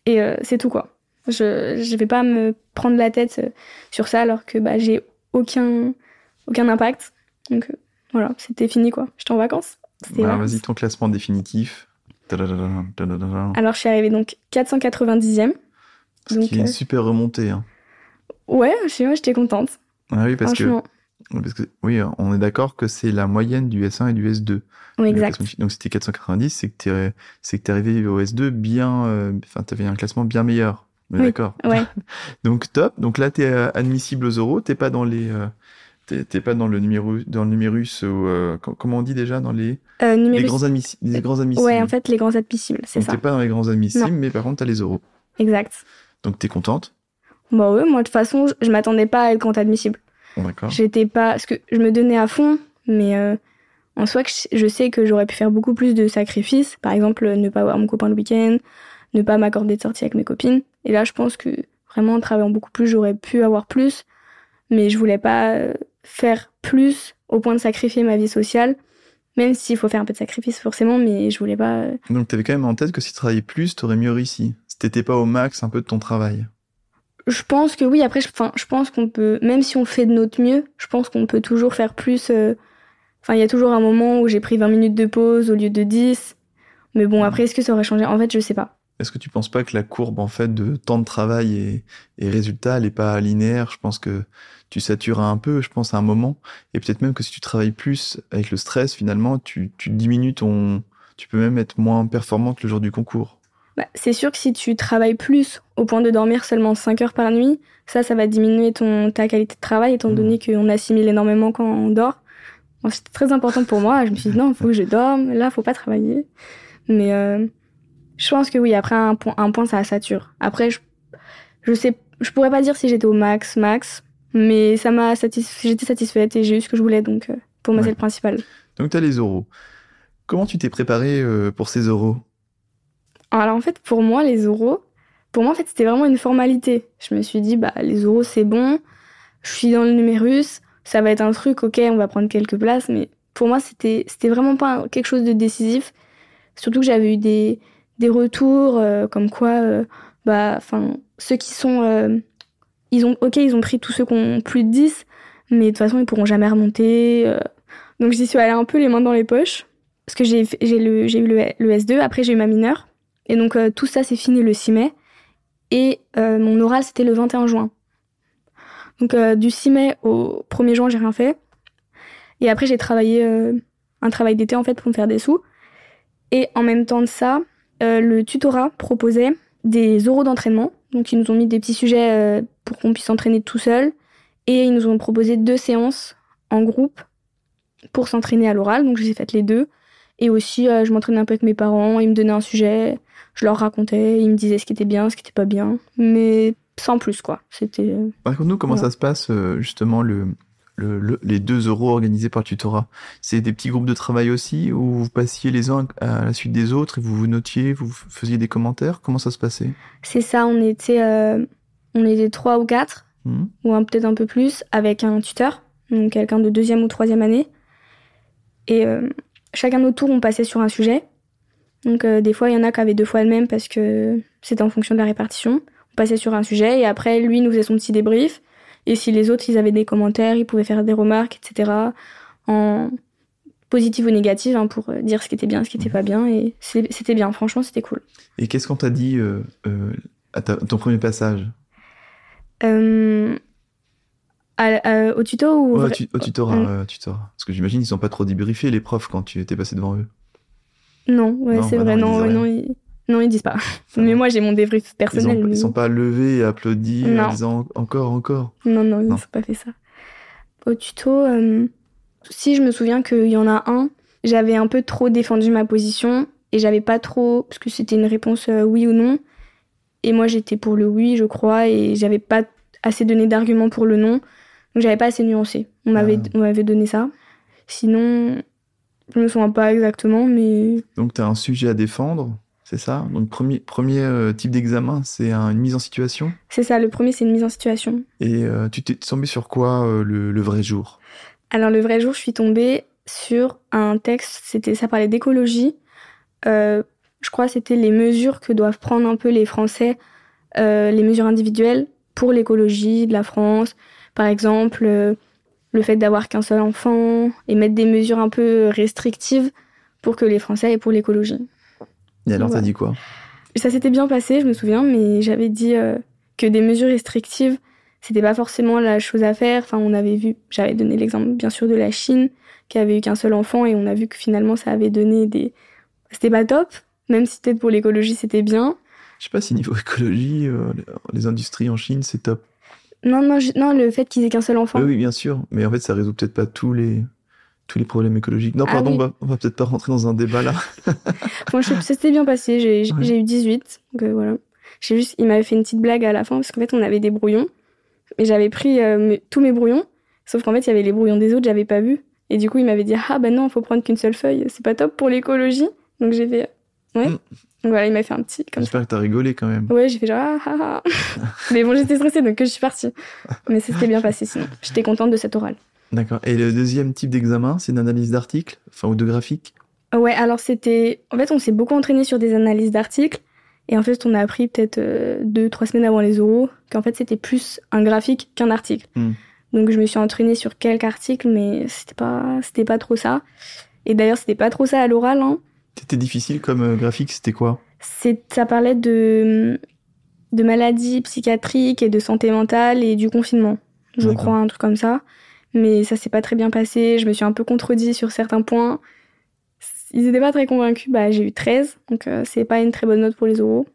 Et c'est tout quoi. Je, je vais pas me prendre la tête sur ça alors que bah, j'ai aucun, aucun impact. Donc voilà, c'était fini quoi. J'étais en vacances. Bah. Vas-y, ton classement définitif. Alors je suis arrivée donc 490e. Ce donc, qui est une euh, super remontée. Hein. Ouais, je sais, moi j'étais contente. Ah oui, parce que, parce que oui, on est d'accord que c'est la moyenne du S1 et du S2. Oui, exact. Donc si t'es 490, c'est que t'es c'est que t'es arrivé au S2 bien, euh, enfin t'avais un classement bien meilleur. On est Oui. d'accord. Ouais, <laughs> Donc top. Donc là t'es euh, admissible aux euros. T'es pas dans les, euh, t'es pas dans le numéro, dans le numérus ou euh, com- comment on dit déjà dans les, euh, les grands les grands admissibles. Ouais, en fait, les grands admissibles, c'est ça. t'es pas dans les grands admissibles, Non. mais par contre t'as les euros. Exact. Donc t'es contente? Bah ouais, moi de toute façon, je, m'attendais pas à être grand admissible. D'accord. J'étais pas. Parce que je me donnais à fond, mais euh, en soi, je sais que j'aurais pu faire beaucoup plus de sacrifices. Par exemple, ne pas voir mon copain le week-end, ne pas m'accorder de sortie avec mes copines. Et là, je pense que vraiment en travaillant beaucoup plus, j'aurais pu avoir plus, mais je voulais pas euh, faire plus au point de sacrifier ma vie sociale. Même s'il faut faire un peu de sacrifice forcément, mais je voulais pas. Euh, Donc tu avais quand même en tête que si tu travaillais plus, tu aurais mieux réussi. Si t'étais pas au max un peu de ton travail. Je pense que oui. Après, je, je pense qu'on peut, même si on fait de notre mieux, je pense qu'on peut toujours faire plus. Euh, enfin, il y a toujours un moment où j'ai pris 20 minutes de pause au lieu de 10. Mais bon, après, est-ce que ça aurait changé? En fait, je sais pas. Est-ce que tu penses pas que la courbe en fait de temps de travail et, et résultat, elle est pas linéaire? Je pense que tu satures un peu, je pense à un moment, et peut-être même que si tu travailles plus avec le stress, finalement, tu, tu diminues ton, tu peux même être moins performante le jour du concours. Bah, c'est sûr que si tu travailles plus au point de dormir seulement 5 heures par nuit, ça, ça va diminuer ton, ta qualité de travail, étant mmh. donné qu'on assimile énormément quand on dort. C'était très important pour moi. Je me suis dit non, il faut que je dorme. Là, faut pas travailler. Mais euh, je pense que oui. Après un point, un point, ça sature. Après, je, je sais, je pourrais pas dire si j'étais au max, max, mais ça m'a. J'étais satisfaite et j'ai eu ce que je voulais. Donc, euh, pour moi, c'est le principal. Donc, tu as les oraux. Comment tu t'es préparé euh, pour ces oraux? Alors, en fait, pour moi, les oraux, pour moi, en fait, c'était vraiment une formalité. Je me suis dit, bah, les oraux, c'est bon. Je suis dans le numérus ça va être un truc, ok, on va prendre quelques places, mais pour moi, c'était, c'était vraiment pas quelque chose de décisif. Surtout que j'avais eu des, des retours euh, comme quoi, euh, bah, enfin, ceux qui sont, euh, ils ont, ok, ils ont pris tous ceux qui ont plus de 10, mais de toute façon, ils pourront jamais remonter. donc j'y suis allée un peu les mains dans les poches, parce que j'ai, eu le, le, S2, après j'ai eu ma mineure, et donc tout ça c'est fini le 6 mai, et mon oral c'était le 21 juin. Donc euh, du 6 mai au 1er juin, j'ai rien fait. Et après, j'ai travaillé euh, un travail d'été en fait pour me faire des sous. Et en même temps de ça, euh, le tutorat proposait des oraux d'entraînement. Donc ils nous ont mis des petits sujets pour qu'on puisse s'entraîner tout seul. Et ils nous ont proposé deux séances en groupe pour s'entraîner à l'oral. Donc j'ai fait les deux. Et aussi, je m'entraînais un peu avec mes parents. Ils me donnaient un sujet, je leur racontais, ils me disaient ce qui était bien, ce qui était pas bien. Mais sans plus quoi. C'était. Euh, Raconte-nous comment ça se passe euh, justement le, le, les deux euros organisés par le tutorat. C'est des petits groupes de travail aussi où vous passiez les uns à la suite des autres et vous vous notiez, vous faisiez des commentaires? Comment ça se passait? C'est ça. On était euh, on était trois ou quatre mmh. ou peut-être un peu plus avec un tuteur, donc quelqu'un de deuxième ou troisième année. Et chacun notre tour, on passait sur un sujet. Donc des fois, il y en a qui avaient deux fois le même parce que c'était en fonction de la répartition. Passait sur un sujet et après lui nous faisait son petit débrief. Et si les autres ils avaient des commentaires ils pouvaient faire des remarques etc en positif ou négatif hein, pour euh, dire ce qui était bien ce qui était pas bien. Et c'était bien. Franchement c'était cool. Et qu'est-ce qu'on t'a dit euh, euh, à, ton premier passage? Au tuto ou au, tutorat, tutorat, Parce que j'imagine ils sont pas trop débriefés les profs quand tu étais passé devant eux. Non, ouais, c'est bah vrai, non, non, ils, non, ils disent pas. <laughs> Mais moi, j'ai mon débrief personnel. Ils, sont, pas levés et applaudis en disant encore, encore. Non, non, ils n'ont pas fait ça. Au tuto, euh, si je me souviens qu'il y en a un, j'avais un peu trop défendu ma position et j'avais pas trop, parce que c'était une réponse euh, oui ou non. Et moi, j'étais pour le oui, je crois, et j'avais pas assez donné d'arguments pour le non. Donc, j'avais pas assez nuancé. On m'avait, ah. on m'avait donné ça. Sinon, je me souviens pas exactement, mais. Donc, tu as un sujet à défendre c'est ça? Donc, premier, premier euh, type d'examen, c'est une mise en situation? C'est ça, le premier, c'est une mise en situation. Et euh, tu t'es tombé sur quoi euh, le, vrai jour? Alors, le vrai jour, je suis tombée sur un texte, c'était ça parlait d'écologie. je crois que c'était les mesures que doivent prendre un peu les Français, les mesures individuelles pour l'écologie de la France. Par exemple, le fait d'avoir qu'un seul enfant et mettre des mesures un peu restrictives pour que les Français aient pour l'écologie. Et alors, t'as dit quoi? Ça s'était bien passé, je me souviens, mais j'avais dit euh, que des mesures restrictives, c'était pas forcément la chose à faire. Enfin, on avait vu, j'avais donné l'exemple bien sûr de la Chine, qui avait eu qu'un seul enfant, et on a vu que finalement ça avait donné des. C'était pas top, même si peut-être pour l'écologie c'était bien. Je sais pas si niveau écologie, euh, les industries en Chine c'est top. Non, non, non, le fait qu'ils aient qu'un seul enfant. Oui, oui, bien sûr, mais en fait ça résout peut-être pas tous les tous les problèmes écologiques. Non, ah pardon, on va, peut-être pas rentrer dans un débat là. <laughs> bon, ça s'était bien passé, j'ai eu 18, donc euh, voilà. J'ai juste, il m'avait fait une petite blague à la fin, parce qu'en fait, on avait des brouillons, et j'avais pris euh, tous mes brouillons, sauf qu'en fait, il y avait les brouillons des autres, j'avais pas vu. Et du coup, il m'avait dit, ah bah non, faut prendre qu'une seule feuille, c'est pas top pour l'écologie. Donc j'ai fait, ouais. Mm. Donc voilà, il m'a fait un petit comme ça. J'espère que t'as rigolé quand même. Ouais, j'ai fait genre ah, ah, ah. <laughs> Mais bon, j'étais stressée donc je suis partie. Mais c'était bien passé sinon. J'étais contente de cette orale. D'accord. Et le deuxième type d'examen, c'est une analyse d'articles, enfin ou de graphiques? Ouais, alors c'était. En fait, on s'est beaucoup entraîné sur des analyses d'articles. Et en fait, on a appris peut-être euh, deux, trois semaines avant les oraux qu'en fait, c'était plus un graphique qu'un article. Hmm. Donc, je me suis entraînée sur quelques articles, mais c'était pas, c'était pas trop ça. Et d'ailleurs, c'était pas trop ça à l'oral. Hein. C'était difficile comme euh, graphique, c'était quoi? Ça parlait de, de maladies psychiatriques et de santé mentale et du confinement. Je crois, un truc comme ça. Mais ça s'est pas très bien passé. Je me suis un peu contredit sur certains points. Ils étaient pas très convaincus. Bah, j'ai eu 13, donc euh, c'est pas une très bonne note pour les oraux.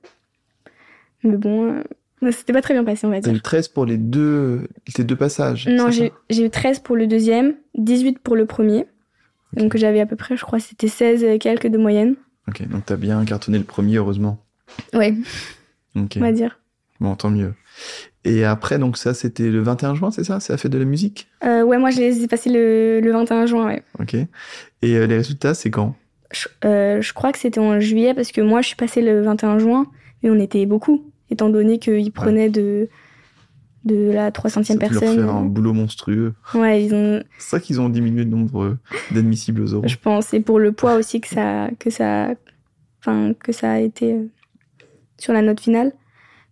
Mais bon, euh, c'était pas très bien passé, on va T'as dire. eu 13 pour les deux, les deux passages. Non, j'ai eu 13 pour le deuxième, 18 pour le premier. Donc j'avais à peu près, je crois, c'était 16 et quelques de moyenne. Ok, donc t'as bien cartonné le premier, heureusement. Ouais, Ok, on va dire. bon, tant mieux. Et après, donc ça, c'était le 21 juin, c'est ça? C'est la fête de la musique? Euh, ouais, moi je les ai passés le, le 21 juin, ouais. Ok. Et euh, les résultats, c'est quand? Je, euh, je crois que c'était en juillet parce que moi je suis passée le 21 juin et on était beaucoup, étant donné qu'ils prenaient de, de la 300e Ça a pu leur personne. faire un boulot monstrueux. Ouais, ils ont, C'est ça qu'ils ont diminué le nombre euh, d'admissibles aux oraux. je pense, et pour le poids aussi que ça, que ça, enfin, que ça a été euh, sur la note finale.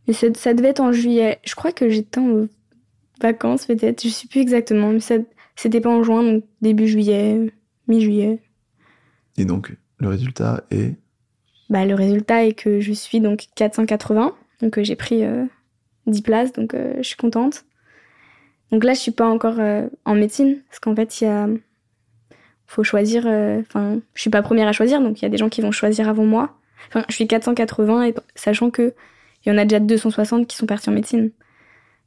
Mais ça, ça devait être en juillet. Je crois que j'étais en vacances peut-être, je sais plus exactement, mais ça, c'était pas en juin, donc début juillet, mi-juillet. Et donc, le résultat est. Bah, le résultat est que je suis donc 480, donc euh, j'ai pris euh, 10 places, donc euh, je suis contente. Donc là, je suis pas encore euh, en médecine, parce qu'en fait, il y a. faut choisir. euh, Enfin, je suis pas première à choisir, donc il y a des gens qui vont choisir avant moi. Enfin, je suis 480, et, sachant que il y en a déjà 260 qui sont partis en médecine.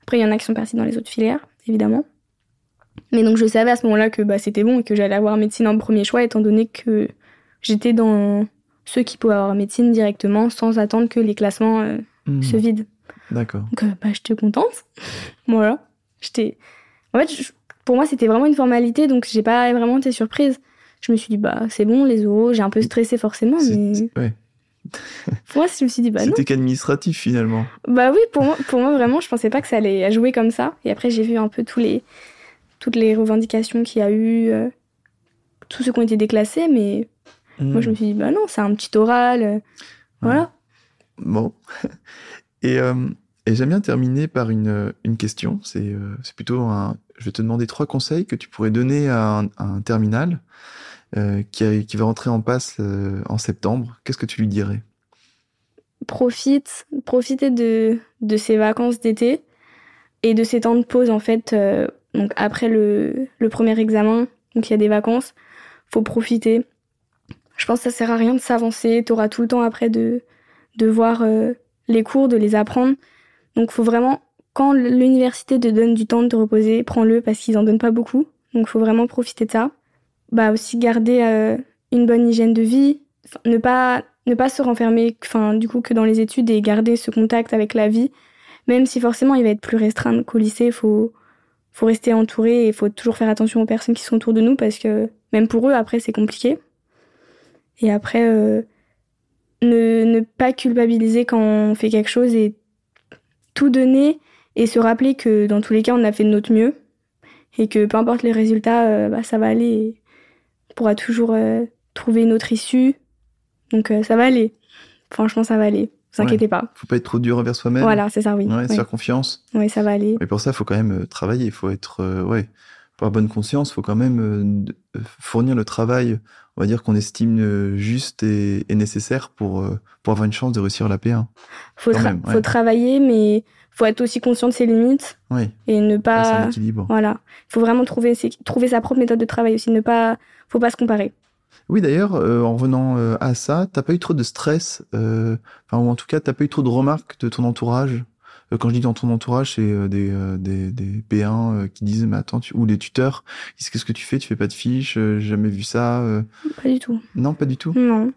Après, il y en a qui sont partis dans les autres filières, évidemment. Mais donc, je savais à ce moment-là que bah, c'était bon et que j'allais avoir médecine en premier choix, étant donné que j'étais dans ceux qui pouvaient avoir médecine directement sans attendre que les classements euh, Hmm, se vident. D'accord. Donc, euh, bah, j'étais contente. <laughs> voilà. J'étais. En fait, je- pour moi, c'était vraiment une formalité, donc j'ai pas vraiment été surprise. Je me suis dit, bah, c'est bon, les oraux, j'ai un peu stressé forcément, mais ouais. <laughs> pour moi, je me suis dit, bah. C'était qu'administratif finalement. Bah oui, pour moi, pour moi, vraiment, je pensais pas que ça allait jouer comme ça. Et après, j'ai vu un peu tous les, toutes les revendications qu'il y a eu, euh, tous ceux qui ont été déclassés, mais moi, Hmm. je me suis dit, bah non, c'est un petit oral. euh, Voilà. Bon. Et, euh, et j'aime bien terminer par une, une question. C'est euh, plutôt un. Je vais te demander trois conseils que tu pourrais donner à un, terminal euh, qui, qui va rentrer en passe euh, en septembre. Qu'est-ce que tu lui dirais? Profite, profitez de, de ces vacances d'été et de ces temps de pause en fait. donc après le, le premier examen, donc il y a des vacances, faut profiter. Je pense que ça sert à rien de s'avancer. T'auras tout le temps après de, de voir les cours, de les apprendre. Donc faut vraiment, quand l'université te donne du temps de te reposer, prends-le parce qu'ils en donnent pas beaucoup. Donc faut vraiment profiter de ça. Bah aussi garder euh, une bonne hygiène de vie, ne pas ne pas se renfermer enfin du coup que dans les études et garder ce contact avec la vie même si forcément il va être plus restreint qu'au lycée faut faut rester entouré et faut toujours faire attention aux personnes qui sont autour de nous parce que même pour eux après c'est compliqué et après euh, ne, ne pas culpabiliser quand on fait quelque chose et tout donner et se rappeler que dans tous les cas on a fait de notre mieux et que peu importe les résultats euh, bah, ça va aller et on pourra toujours euh, trouver une autre issue donc euh, ça va aller. Franchement, ça va aller. Vous Ouais. inquiétez pas. Faut pas être trop dur envers soi-même. Voilà, c'est ça, oui. Ouais, se faire confiance. Oui, ça va aller. Mais pour ça, il faut quand même travailler. Il faut être, ouais, pour avoir bonne conscience, il faut quand même fournir le travail, on va dire qu'on estime euh, juste et, et nécessaire pour euh, pour avoir une chance de réussir la P1. Faut, quand tra- même, ouais. faut travailler, mais faut être aussi conscient de ses limites Oui, et ne c'est un pas. équilibre. Voilà. Faut vraiment trouver, ses- trouver sa propre méthode de travail aussi. Ne pas, faut pas se comparer. Oui, d'ailleurs, euh, en revenant euh, à ça, t'as pas eu trop de stress, euh, enfin, ou en tout cas, t'as pas eu trop de remarques de ton entourage? Euh, quand je dis dans ton entourage, c'est euh, des, euh, des, des P1 euh, qui disent, mais attends, tu... ou des tuteurs, disent, qu'est-ce que tu fais? Tu fais pas de fiches? J'ai jamais vu ça. Pas du tout. Non, pas du tout? Non.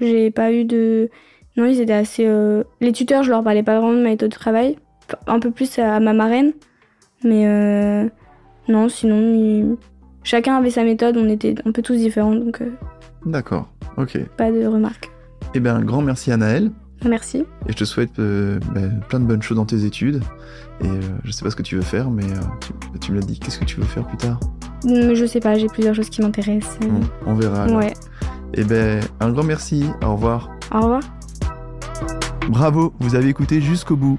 J'ai pas eu de. Non, ils étaient assez. euh, Les tuteurs, je leur parlais pas vraiment de ma méthode de travail. Un peu plus à ma marraine. Mais euh, non, sinon, ils- chacun avait sa méthode. On était un peu tous différents, donc euh, D'accord, ok. pas de remarques. Eh bien, grand merci à Naël. Merci. Et je te souhaite euh, bah, plein de bonnes choses dans tes études. Et euh, je sais pas ce que tu veux faire, mais euh, tu, tu me l'as dit. Qu'est-ce que tu veux faire plus tard? Hum, Je sais pas, j'ai plusieurs choses qui m'intéressent. Bon, On verra. alors. Ouais. Eh ben, un grand merci. Au revoir. Au revoir. Bravo, vous avez écouté jusqu'au bout.